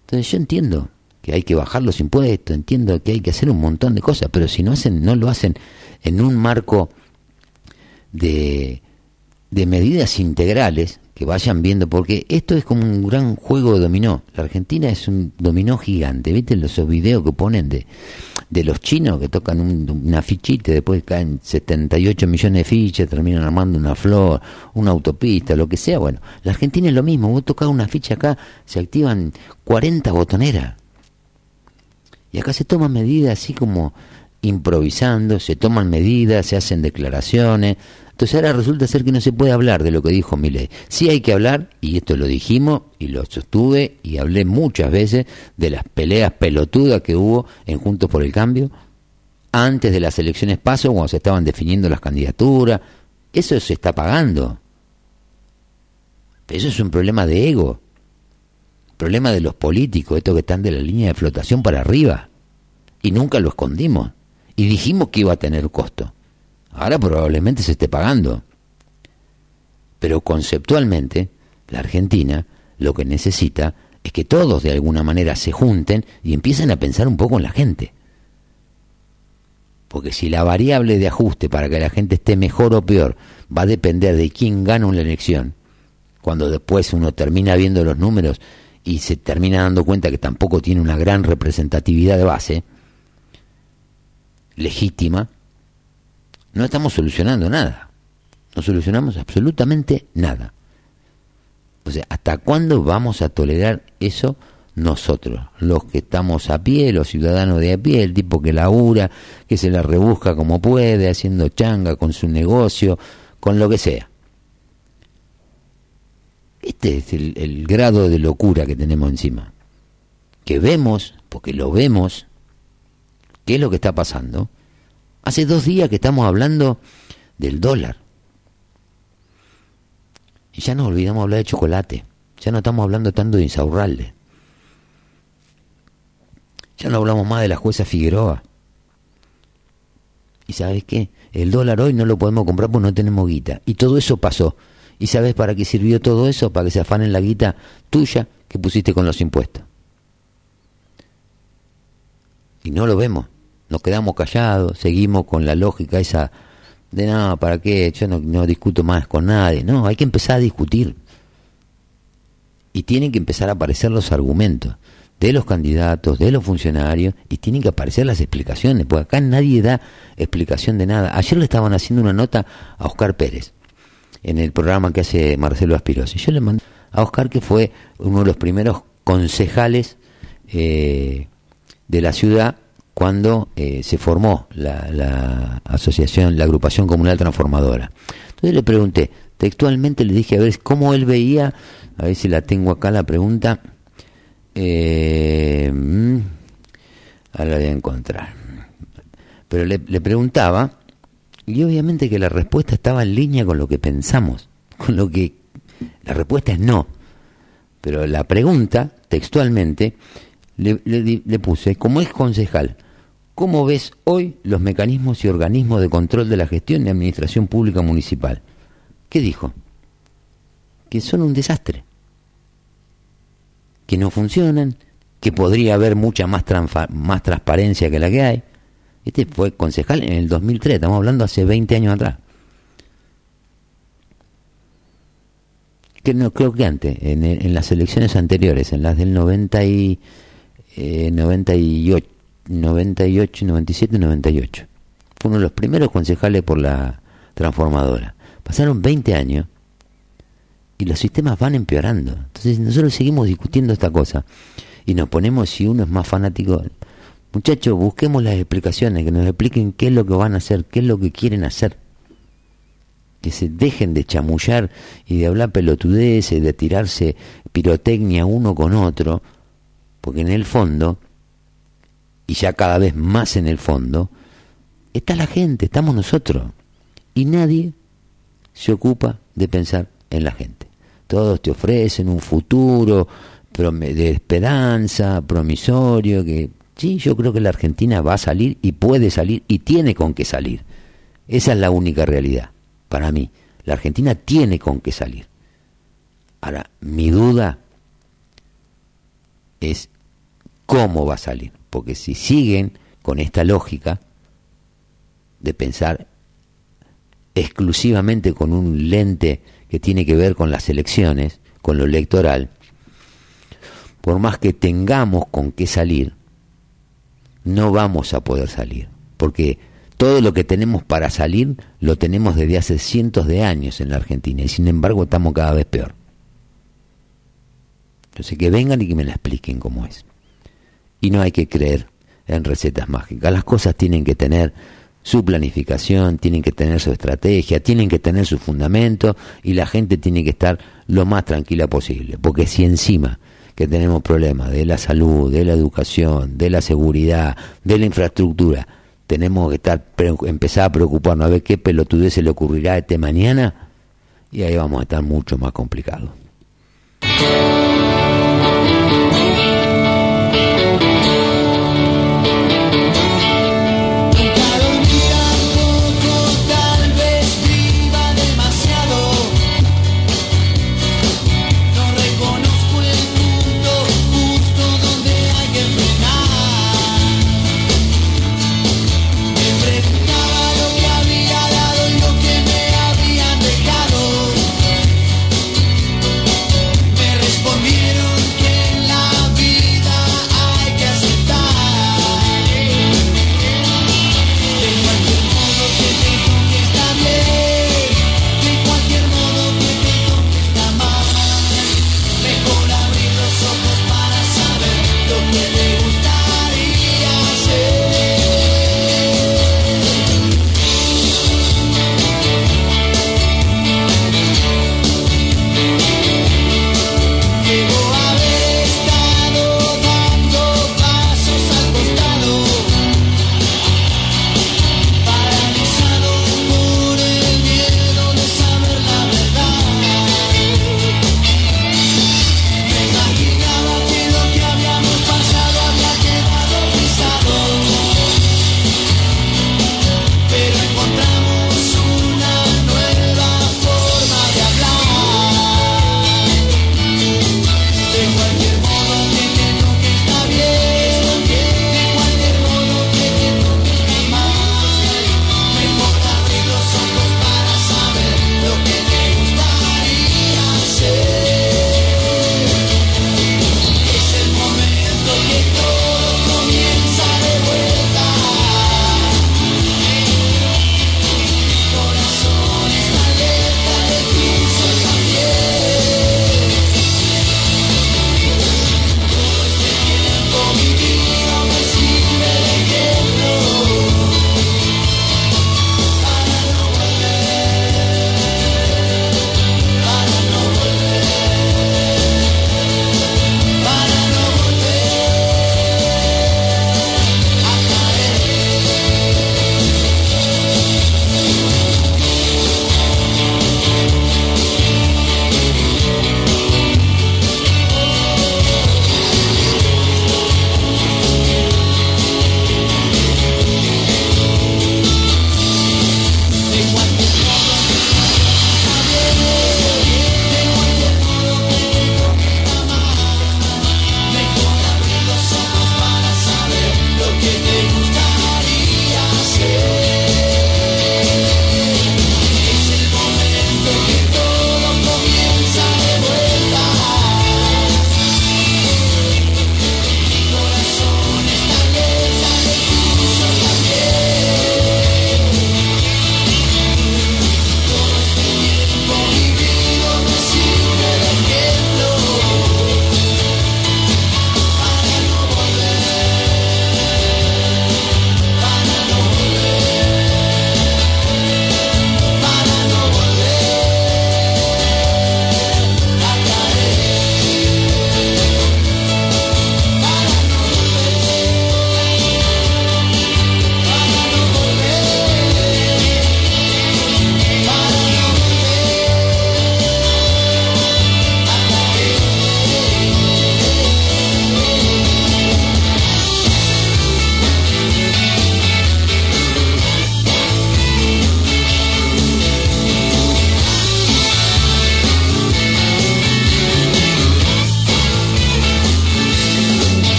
Entonces yo entiendo que hay que bajar los impuestos, entiendo que hay que hacer un montón de cosas, pero si no hacen, no lo hacen en un marco de, de medidas integrales que vayan viendo, porque esto es como un gran juego de dominó. La Argentina es un dominó gigante. ¿Viste los videos que ponen de, de los chinos que tocan un, una fichita, después caen 78 millones de fichas, terminan armando una flor, una autopista, lo que sea? Bueno, la Argentina es lo mismo. Vos tocas una ficha acá, se activan 40 botoneras. Y acá se toman medidas así como improvisando, se toman medidas, se hacen declaraciones, entonces ahora resulta ser que no se puede hablar de lo que dijo Milei. Sí hay que hablar, y esto lo dijimos y lo sostuve y hablé muchas veces de las peleas pelotudas que hubo en Juntos por el Cambio antes de las elecciones paso, cuando se estaban definiendo las candidaturas. Eso se está pagando. Eso es un problema de ego. Problema de los políticos, estos que están de la línea de flotación para arriba. Y nunca lo escondimos. Y dijimos que iba a tener costo. Ahora probablemente se esté pagando. Pero conceptualmente, la Argentina lo que necesita es que todos de alguna manera se junten y empiecen a pensar un poco en la gente. Porque si la variable de ajuste para que la gente esté mejor o peor va a depender de quién gana una elección, cuando después uno termina viendo los números y se termina dando cuenta que tampoco tiene una gran representatividad de base legítima, no estamos solucionando nada. No solucionamos absolutamente nada. O sea, ¿hasta cuándo vamos a tolerar eso nosotros? Los que estamos a pie, los ciudadanos de a pie, el tipo que labura, que se la rebusca como puede, haciendo changa con su negocio, con lo que sea. Este es el, el grado de locura que tenemos encima. Que vemos, porque lo vemos, qué es lo que está pasando, Hace dos días que estamos hablando del dólar. Y ya nos olvidamos hablar de chocolate. Ya no estamos hablando tanto de Insaurralde. Ya no hablamos más de la jueza Figueroa. ¿Y sabes qué? El dólar hoy no lo podemos comprar porque no tenemos guita. Y todo eso pasó. ¿Y sabes para qué sirvió todo eso? Para que se afanen la guita tuya que pusiste con los impuestos. Y no lo vemos nos quedamos callados, seguimos con la lógica esa de no, ¿para qué? Yo no, discuto más con nadie. No, hay que empezar a discutir. Y tienen que empezar a aparecer los argumentos de los candidatos, de los funcionarios, y tienen que aparecer las explicaciones, porque acá nadie da explicación de nada. Ayer le estaban haciendo una nota a Oscar Pérez, en el programa que hace Marcelo Aspirosi. Yo le mandé a Oscar que fue uno de los primeros concejales eh, de la ciudad cuando eh, se formó la, asociación, la agrupación comunal transformadora. Entonces le pregunté, textualmente le dije a ver cómo él veía, a ver si la tengo acá la pregunta, eh, mm, ahora la voy a encontrar. Pero le, preguntaba, y obviamente que la respuesta estaba en línea con lo que pensamos, con lo que la respuesta es no. Pero la pregunta, textualmente, le puse, como es concejal, ¿Cómo ves hoy los mecanismos y organismos de control de la gestión y administración pública municipal? ¿Qué dijo? Que son un desastre, que no funcionan, que podría haber mucha más, transparencia que la que hay. Este fue concejal en el 2003, estamos hablando hace 20 años atrás. Que no creo que antes, en, las elecciones anteriores, en las del 90 y, 98, eh, 98, 97, 98. Fue uno de los primeros concejales por la transformadora. Pasaron 20 años y los sistemas van empeorando. Entonces nosotros seguimos discutiendo esta cosa y nos ponemos si uno es más fanático. Muchachos, busquemos las explicaciones, que nos expliquen qué es lo que van a hacer, qué es lo que quieren hacer. Que se dejen de chamullar y de hablar pelotudeces, de tirarse pirotecnia uno con otro, porque en el fondo y ya cada vez más en el fondo, está la gente, estamos nosotros. Y nadie se ocupa de pensar en la gente. Todos te ofrecen un futuro de esperanza, promisorio, que sí, yo creo que la Argentina va a salir y puede salir y tiene con qué salir. Esa es la única realidad para mí. La Argentina tiene con qué salir. Ahora, mi duda es cómo va a salir. Porque si siguen con esta lógica de pensar exclusivamente con un lente que tiene que ver con las elecciones, con lo electoral, por más que tengamos con qué salir, no vamos a poder salir, porque todo lo que tenemos para salir lo tenemos desde hace cientos de años en la Argentina y sin embargo estamos cada vez peor. Entonces que vengan y que me la expliquen cómo es. Y no hay que creer en recetas mágicas. Las cosas tienen que tener su planificación, tienen que tener su estrategia, tienen que tener su fundamento y la gente tiene que estar lo más tranquila posible. Porque si encima que tenemos problemas de la salud, de la educación, de la seguridad, de la infraestructura, tenemos que estar empezar a preocuparnos a ver qué pelotudez se le ocurrirá este mañana y ahí vamos a estar mucho más complicados.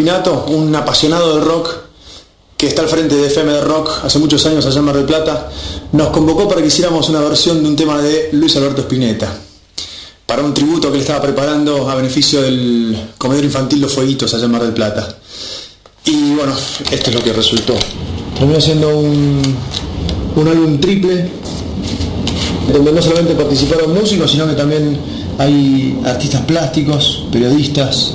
Espampinato, un apasionado del rock que está al frente de FM de Rock hace muchos años allá en Mar del Plata, nos convocó para que hiciéramos una versión de un tema de Luis Alberto Spinetta, para un tributo que él estaba preparando a beneficio del comedor infantil Los Fueguitos allá en Mar del Plata. Y bueno, esto es lo que resultó. Terminó siendo un, un álbum triple, donde no solamente participaron músicos, sino que también hay artistas plásticos, periodistas.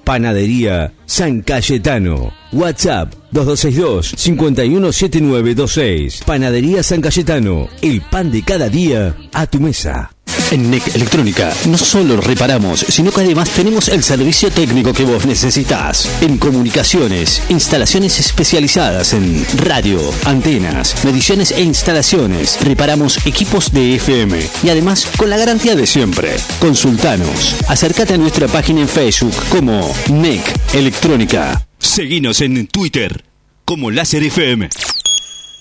Panadería San Cayetano. WhatsApp 2262-517926. Panadería San Cayetano. El pan de cada día a tu mesa. En NEC Electrónica no solo reparamos, sino que además tenemos el servicio técnico que vos necesitas. En comunicaciones, instalaciones especializadas en radio, antenas, mediciones e instalaciones. Reparamos equipos de FM y además con la garantía de siempre. Consultanos. Acércate a nuestra página en Facebook como NEC Electrónica. Seguinos en Twitter como Láser FM.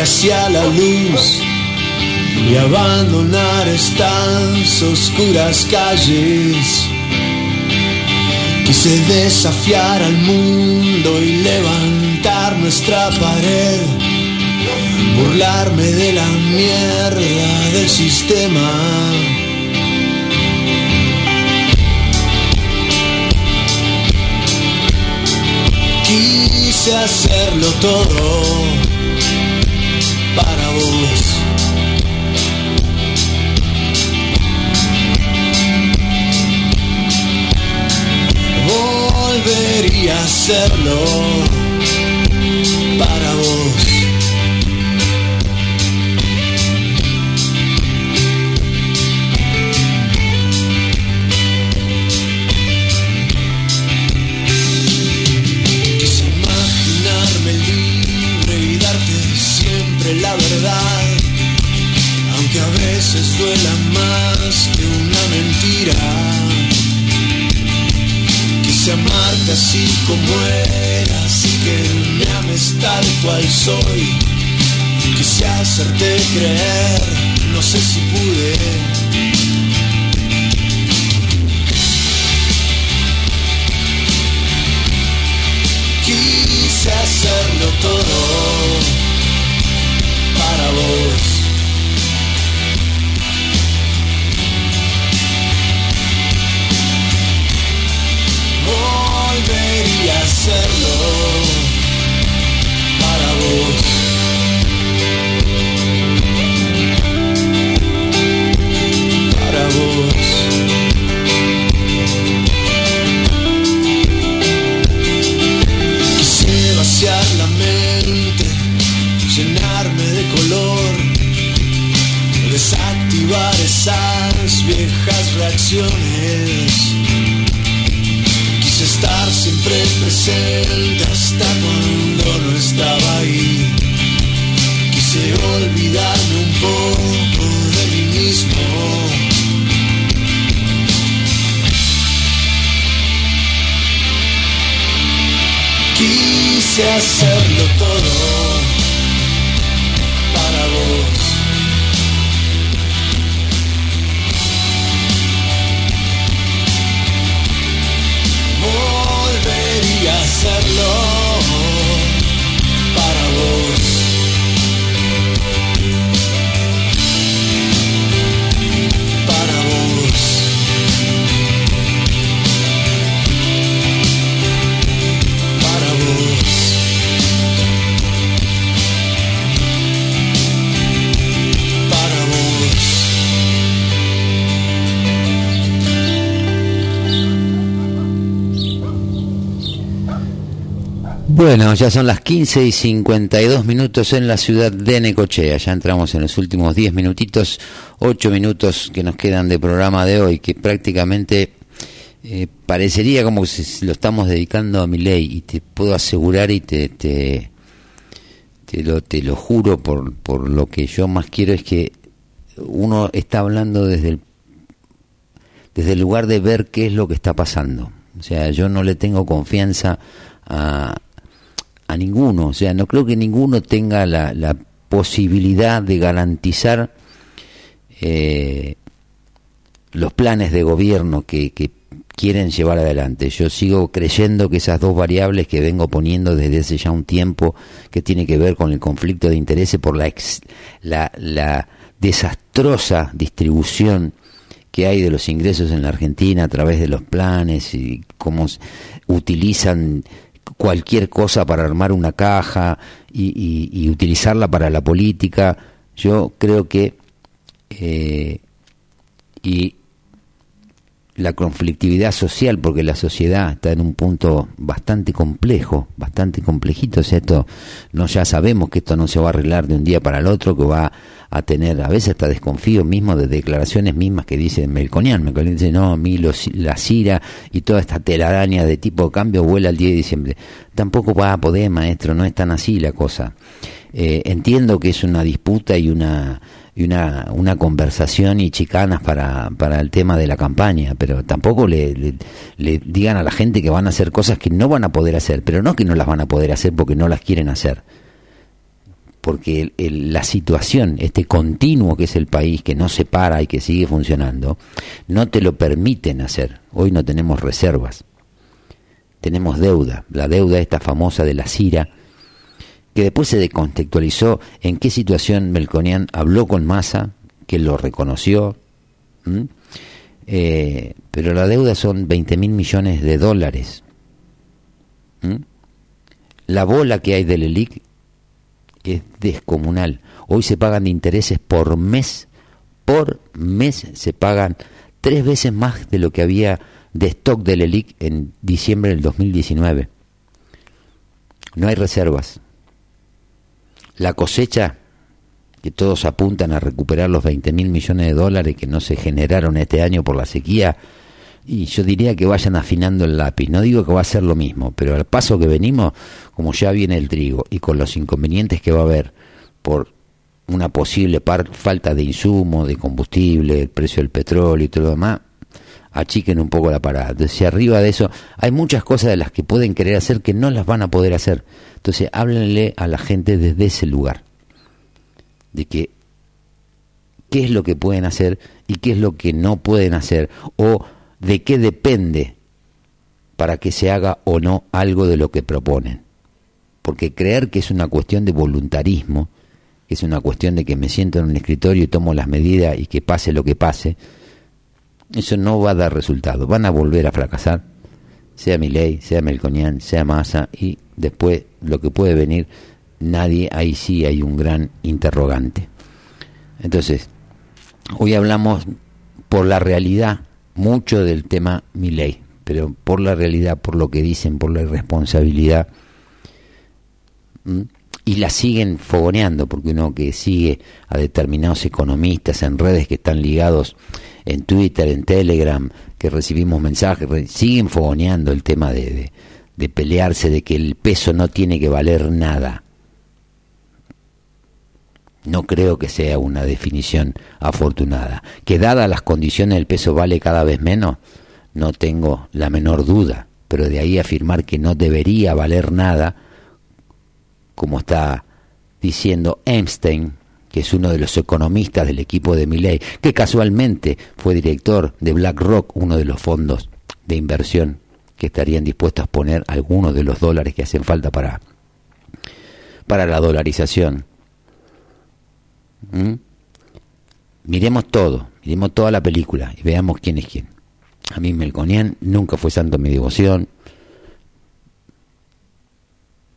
hacia la luz y abandonar estas oscuras calles. Quise desafiar al mundo y levantar nuestra pared, burlarme de la mierda del sistema. Quise hacerlo todo para vos. Volvería a hacerlo para vos. Que una mentira. Quise amarte así como eras y que me ames tal cual soy. Quise hacerte creer, no sé si pude. Quise hacerlo todo para vos. Llenarme de color, desactivar esas viejas reacciones presente hasta cuando no estaba ahí. Quise olvidarme un poco de mí mismo. Quise hacerlo todo para vos. Hacerlo para vos.
Bueno, ya son las 15 y 52 minutos en la ciudad de Necochea. Ya entramos en los últimos 10 minutitos, 8 minutos que nos quedan de programa de hoy, que prácticamente eh, parecería como si lo estamos dedicando a mi ley. Y te puedo asegurar y te, te, te lo, te lo juro por, por lo que yo más quiero es que uno está hablando desde el, desde el lugar de ver qué es lo que está pasando. O sea, yo no le tengo confianza a, a ninguno, o sea, no creo que ninguno tenga la, posibilidad de garantizar eh, los planes de gobierno que, quieren llevar adelante. Yo sigo creyendo que esas dos variables que vengo poniendo desde hace ya un tiempo, que tiene que ver con el conflicto de intereses por la, ex- la, la desastrosa distribución que hay de los ingresos en la Argentina a través de los planes y cómo utilizan cualquier cosa para armar una caja y, y- y utilizarla para la política. Yo creo que eh, y la conflictividad social, porque la sociedad está en un punto bastante complejo, bastante complejito, o sea, esto no ya sabemos que esto no se va a arreglar de un día para el otro, que va a tener, a veces hasta desconfío mismo de declaraciones mismas que dice Melconian, Melconian dice, no, a mí los- la CIRA y toda esta telaraña de tipo de cambio vuela el 10 de diciembre. Tampoco va a poder, maestro, no es tan así la cosa. Eh, entiendo que es una disputa y una y una, una conversación y chicanas para, para el tema de la campaña, pero tampoco le, le, le digan a la gente que van a hacer cosas que no van a poder hacer, pero no que no las van a poder hacer porque no las quieren hacer. Porque el- el- la situación, este continuo que es el país, que no se para y que sigue funcionando, no te lo permiten hacer. Hoy no tenemos reservas. Tenemos deuda, la deuda esta famosa de la CIRA, que después se decontextualizó en qué situación Melconian habló con Massa, que lo reconoció. Eh, pero la deuda son 20 mil millones de dólares. La bola que hay del ELIC es descomunal. Hoy se pagan de intereses por mes, por mes se pagan tres veces más de lo que había de stock del ELIC en diciembre del 2019. No hay reservas. La cosecha, que todos apuntan a recuperar los 20 mil millones de dólares que no se generaron este año por la sequía, y yo diría que vayan afinando el lápiz. No digo que va a ser lo mismo, pero al paso que venimos, como ya viene el trigo y con los inconvenientes que va a haber por una posible falta de insumo, de combustible, el precio del petróleo y todo lo demás, achiquen un poco la parada. Entonces, arriba de eso, hay muchas cosas de las que pueden querer hacer que no las van a poder hacer. Entonces, háblenle a la gente desde ese lugar, de que qué es lo que pueden hacer y qué es lo que no pueden hacer, o de qué depende para que se haga o no algo de lo que proponen. Porque creer que es una cuestión de voluntarismo, que es una cuestión de que me siento en un escritorio y tomo las medidas y que pase lo que pase, eso no va a dar resultado. Van a volver a fracasar, sea ley, sea Melconian, sea Massa, y después lo que puede venir, nadie, ahí sí hay un gran interrogante. Entonces, hoy hablamos por la realidad mucho del tema ley, pero por la realidad, por lo que dicen, por la irresponsabilidad y la siguen fogoneando, porque uno que sigue a determinados economistas en redes que están ligados en Twitter, en Telegram, que recibimos mensajes, siguen fogoneando el tema de, de, pelearse, de que el peso no tiene que valer nada. No creo que sea una definición afortunada. Que dada las condiciones el peso vale cada vez menos, no tengo la menor duda. Pero de ahí afirmar que no debería valer nada, como está diciendo Einstein, que es uno de los economistas del equipo de Milley, que casualmente fue director de BlackRock, uno de los fondos de inversión que estarían dispuestos a poner algunos de los dólares que hacen falta para, para la dolarización. ¿Mm? Miremos todo, miremos toda la película y veamos quién es quién. A mí Melconian nunca fue santo mi devoción.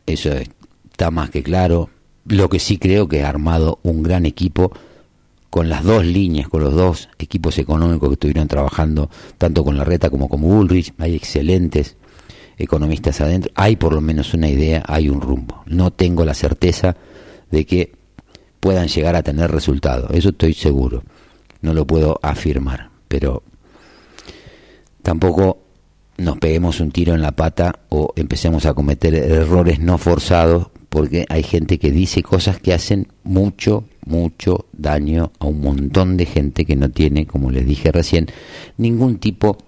Eso es está más que claro. Lo que sí creo que ha armado un gran equipo con las dos líneas, con los dos equipos económicos que estuvieron trabajando, tanto con la Reta como con Bullrich. Hay excelentes economistas adentro. Hay por lo menos una idea, hay un rumbo. No tengo la certeza de que puedan llegar a tener resultados. Eso estoy seguro. No lo puedo afirmar, pero tampoco nos peguemos un tiro en la pata o empecemos a cometer errores no forzados porque hay gente que dice cosas que hacen mucho, mucho daño a un montón de gente que no tiene, como les dije recién, ningún tipo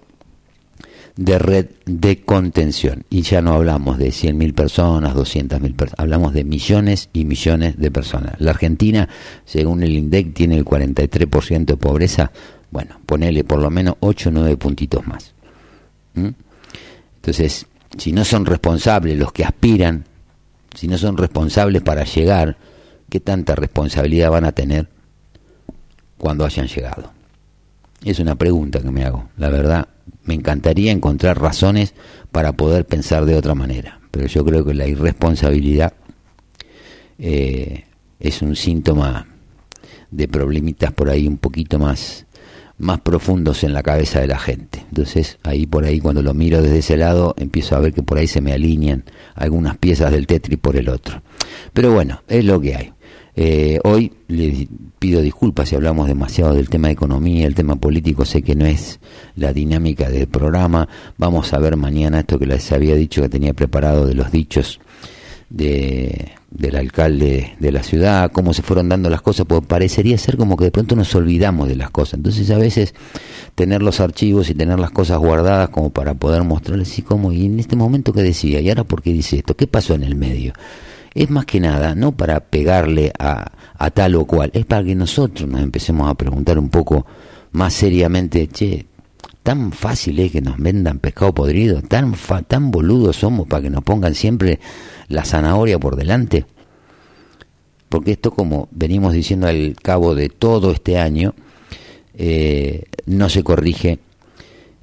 de red de contención. Y ya no hablamos de 100.000 personas, 200.000 personas, hablamos de millones y millones de personas. La Argentina, según el INDEC, tiene el 43% de pobreza. Bueno, ponele por lo menos 8 o 9 puntitos más. ¿Mm? Entonces, si no son responsables los que aspiran si no son responsables para llegar, ¿qué tanta responsabilidad van a tener cuando hayan llegado? Es una pregunta que me hago. La verdad, me encantaría encontrar razones para poder pensar de otra manera, pero yo creo que la irresponsabilidad eh, es un síntoma de problemitas por ahí un poquito más más profundos en la cabeza de la gente. Entonces ahí por ahí cuando lo miro desde ese lado empiezo a ver que por ahí se me alinean algunas piezas del Tetris por el otro. Pero bueno, es lo que hay. Eh, hoy le pido disculpas si hablamos demasiado del tema de economía, el tema político, sé que no es la dinámica del programa. Vamos a ver mañana esto que les había dicho que tenía preparado de los dichos de, del alcalde de la ciudad, cómo se fueron dando las cosas, pues parecería ser como que de pronto nos olvidamos de las cosas. Entonces a veces tener los archivos y tener las cosas guardadas como para poder mostrarles y cómo, y en este momento que decía, y ahora por qué dice esto, qué pasó en el medio. Es más que nada, no para pegarle a, a tal o cual, es para que nosotros nos empecemos a preguntar un poco más seriamente, che, tan fácil es que nos vendan pescado podrido, tan, tan boludos somos para que nos pongan siempre la zanahoria por delante. Porque esto, como venimos diciendo al cabo de todo este año, eh, no se corrige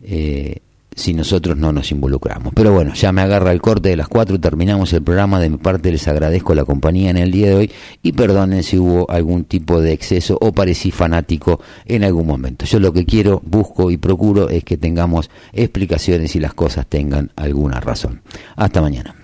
eh, si nosotros no nos involucramos. Pero bueno, ya me agarra el corte de las cuatro, terminamos el programa, de mi parte les agradezco la compañía en el día de hoy y perdonen si hubo algún tipo de exceso o parecí fanático en algún momento. Yo lo que quiero, busco y procuro es que tengamos explicaciones y las cosas tengan alguna razón. Hasta mañana.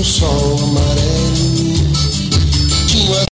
Uma